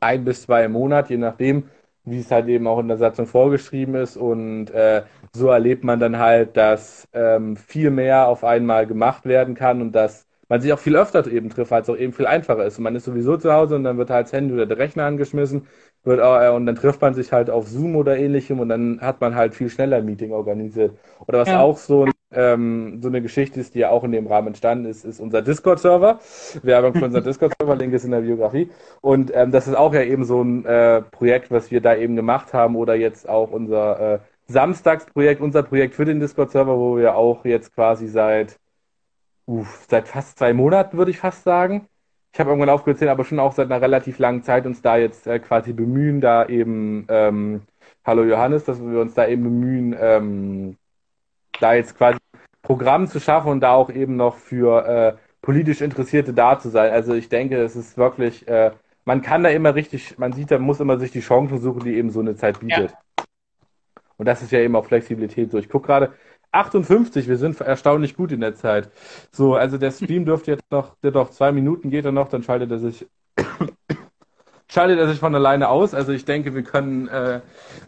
ein bis zwei im Monat, je nachdem, wie es halt eben auch in der Satzung vorgeschrieben ist. Und äh, so erlebt man dann halt, dass ähm, viel mehr auf einmal gemacht werden kann und dass man sich auch viel öfter eben trifft, weil es auch eben viel einfacher ist. Und man ist sowieso zu Hause und dann wird halt das Handy oder der Rechner angeschmissen wird auch, äh, und dann trifft man sich halt auf Zoom oder ähnlichem und dann hat man halt viel schneller ein Meeting organisiert. Oder was ja. auch so, ähm, so eine Geschichte ist, die ja auch in dem Rahmen entstanden ist, ist unser Discord-Server. Werbung für unser Discord-Server, Link ist in der Biografie. Und ähm, das ist auch ja eben so ein äh, Projekt, was wir da eben gemacht haben oder jetzt auch unser äh, Samstagsprojekt, unser Projekt für den Discord-Server, wo wir auch jetzt quasi seit uff, seit fast zwei Monaten, würde ich fast sagen. Ich habe irgendwann aufgezählt, aber schon auch seit einer relativ langen Zeit uns da jetzt äh, quasi bemühen, da eben, ähm, hallo Johannes, dass wir uns da eben bemühen, ähm, da jetzt quasi Programm zu schaffen und da auch eben noch für äh, politisch Interessierte da zu sein. Also ich denke, es ist wirklich, äh, man kann da immer richtig, man sieht, da muss immer sich die Chancen suchen, die eben so eine Zeit bietet. Ja. Und das ist ja eben auch Flexibilität so. Ich gucke gerade, 58, wir sind erstaunlich gut in der Zeit. So, also der Stream dürfte jetzt noch, der doch zwei Minuten geht er noch, dann schaltet er sich schaltet er sich von alleine aus. Also ich denke, wir können äh,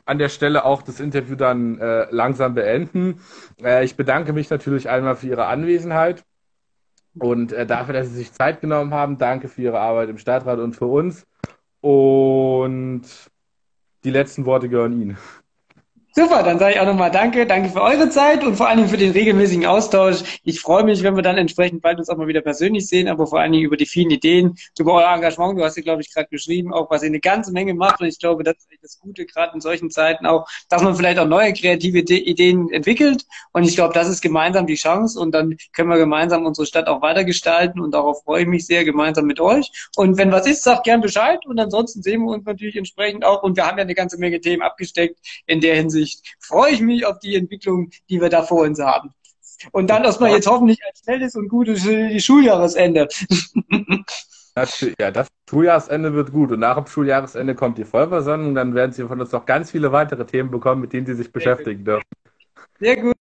an der Stelle auch das Interview dann äh, langsam beenden. Äh, ich bedanke mich natürlich einmal für Ihre Anwesenheit und äh, dafür, dass Sie sich Zeit genommen haben. Danke für Ihre Arbeit im Stadtrat und für uns. Und die letzten Worte gehören Ihnen. Super, dann sage ich auch nochmal Danke. Danke für eure Zeit und vor allen Dingen für den regelmäßigen Austausch. Ich freue mich, wenn wir dann entsprechend bald uns auch mal wieder persönlich sehen, aber vor allen Dingen über die vielen Ideen, über euer Engagement. Du hast ja, glaube ich, gerade geschrieben, auch was ihr eine ganze Menge macht. Und ich glaube, das ist das Gute, gerade in solchen Zeiten auch, dass man vielleicht auch neue kreative Ideen entwickelt. Und ich glaube, das ist gemeinsam die Chance. Und dann können wir gemeinsam unsere Stadt auch weitergestalten. Und darauf freue ich mich sehr, gemeinsam mit euch. Und wenn was ist, sagt gern Bescheid. Und ansonsten sehen wir uns natürlich entsprechend auch. Und wir haben ja eine ganze Menge Themen abgesteckt in der Hinsicht Hinsicht freue ich mich auf die Entwicklung, die wir da vor uns haben. Und dann erstmal jetzt hoffentlich ein schnelles und gutes Schuljahresende. Ja, das Schuljahresende wird gut. Und nach dem Schuljahresende kommt die Vollversammlung. Dann werden Sie von uns noch ganz viele weitere Themen bekommen, mit denen Sie sich beschäftigen dürfen. Sehr gut.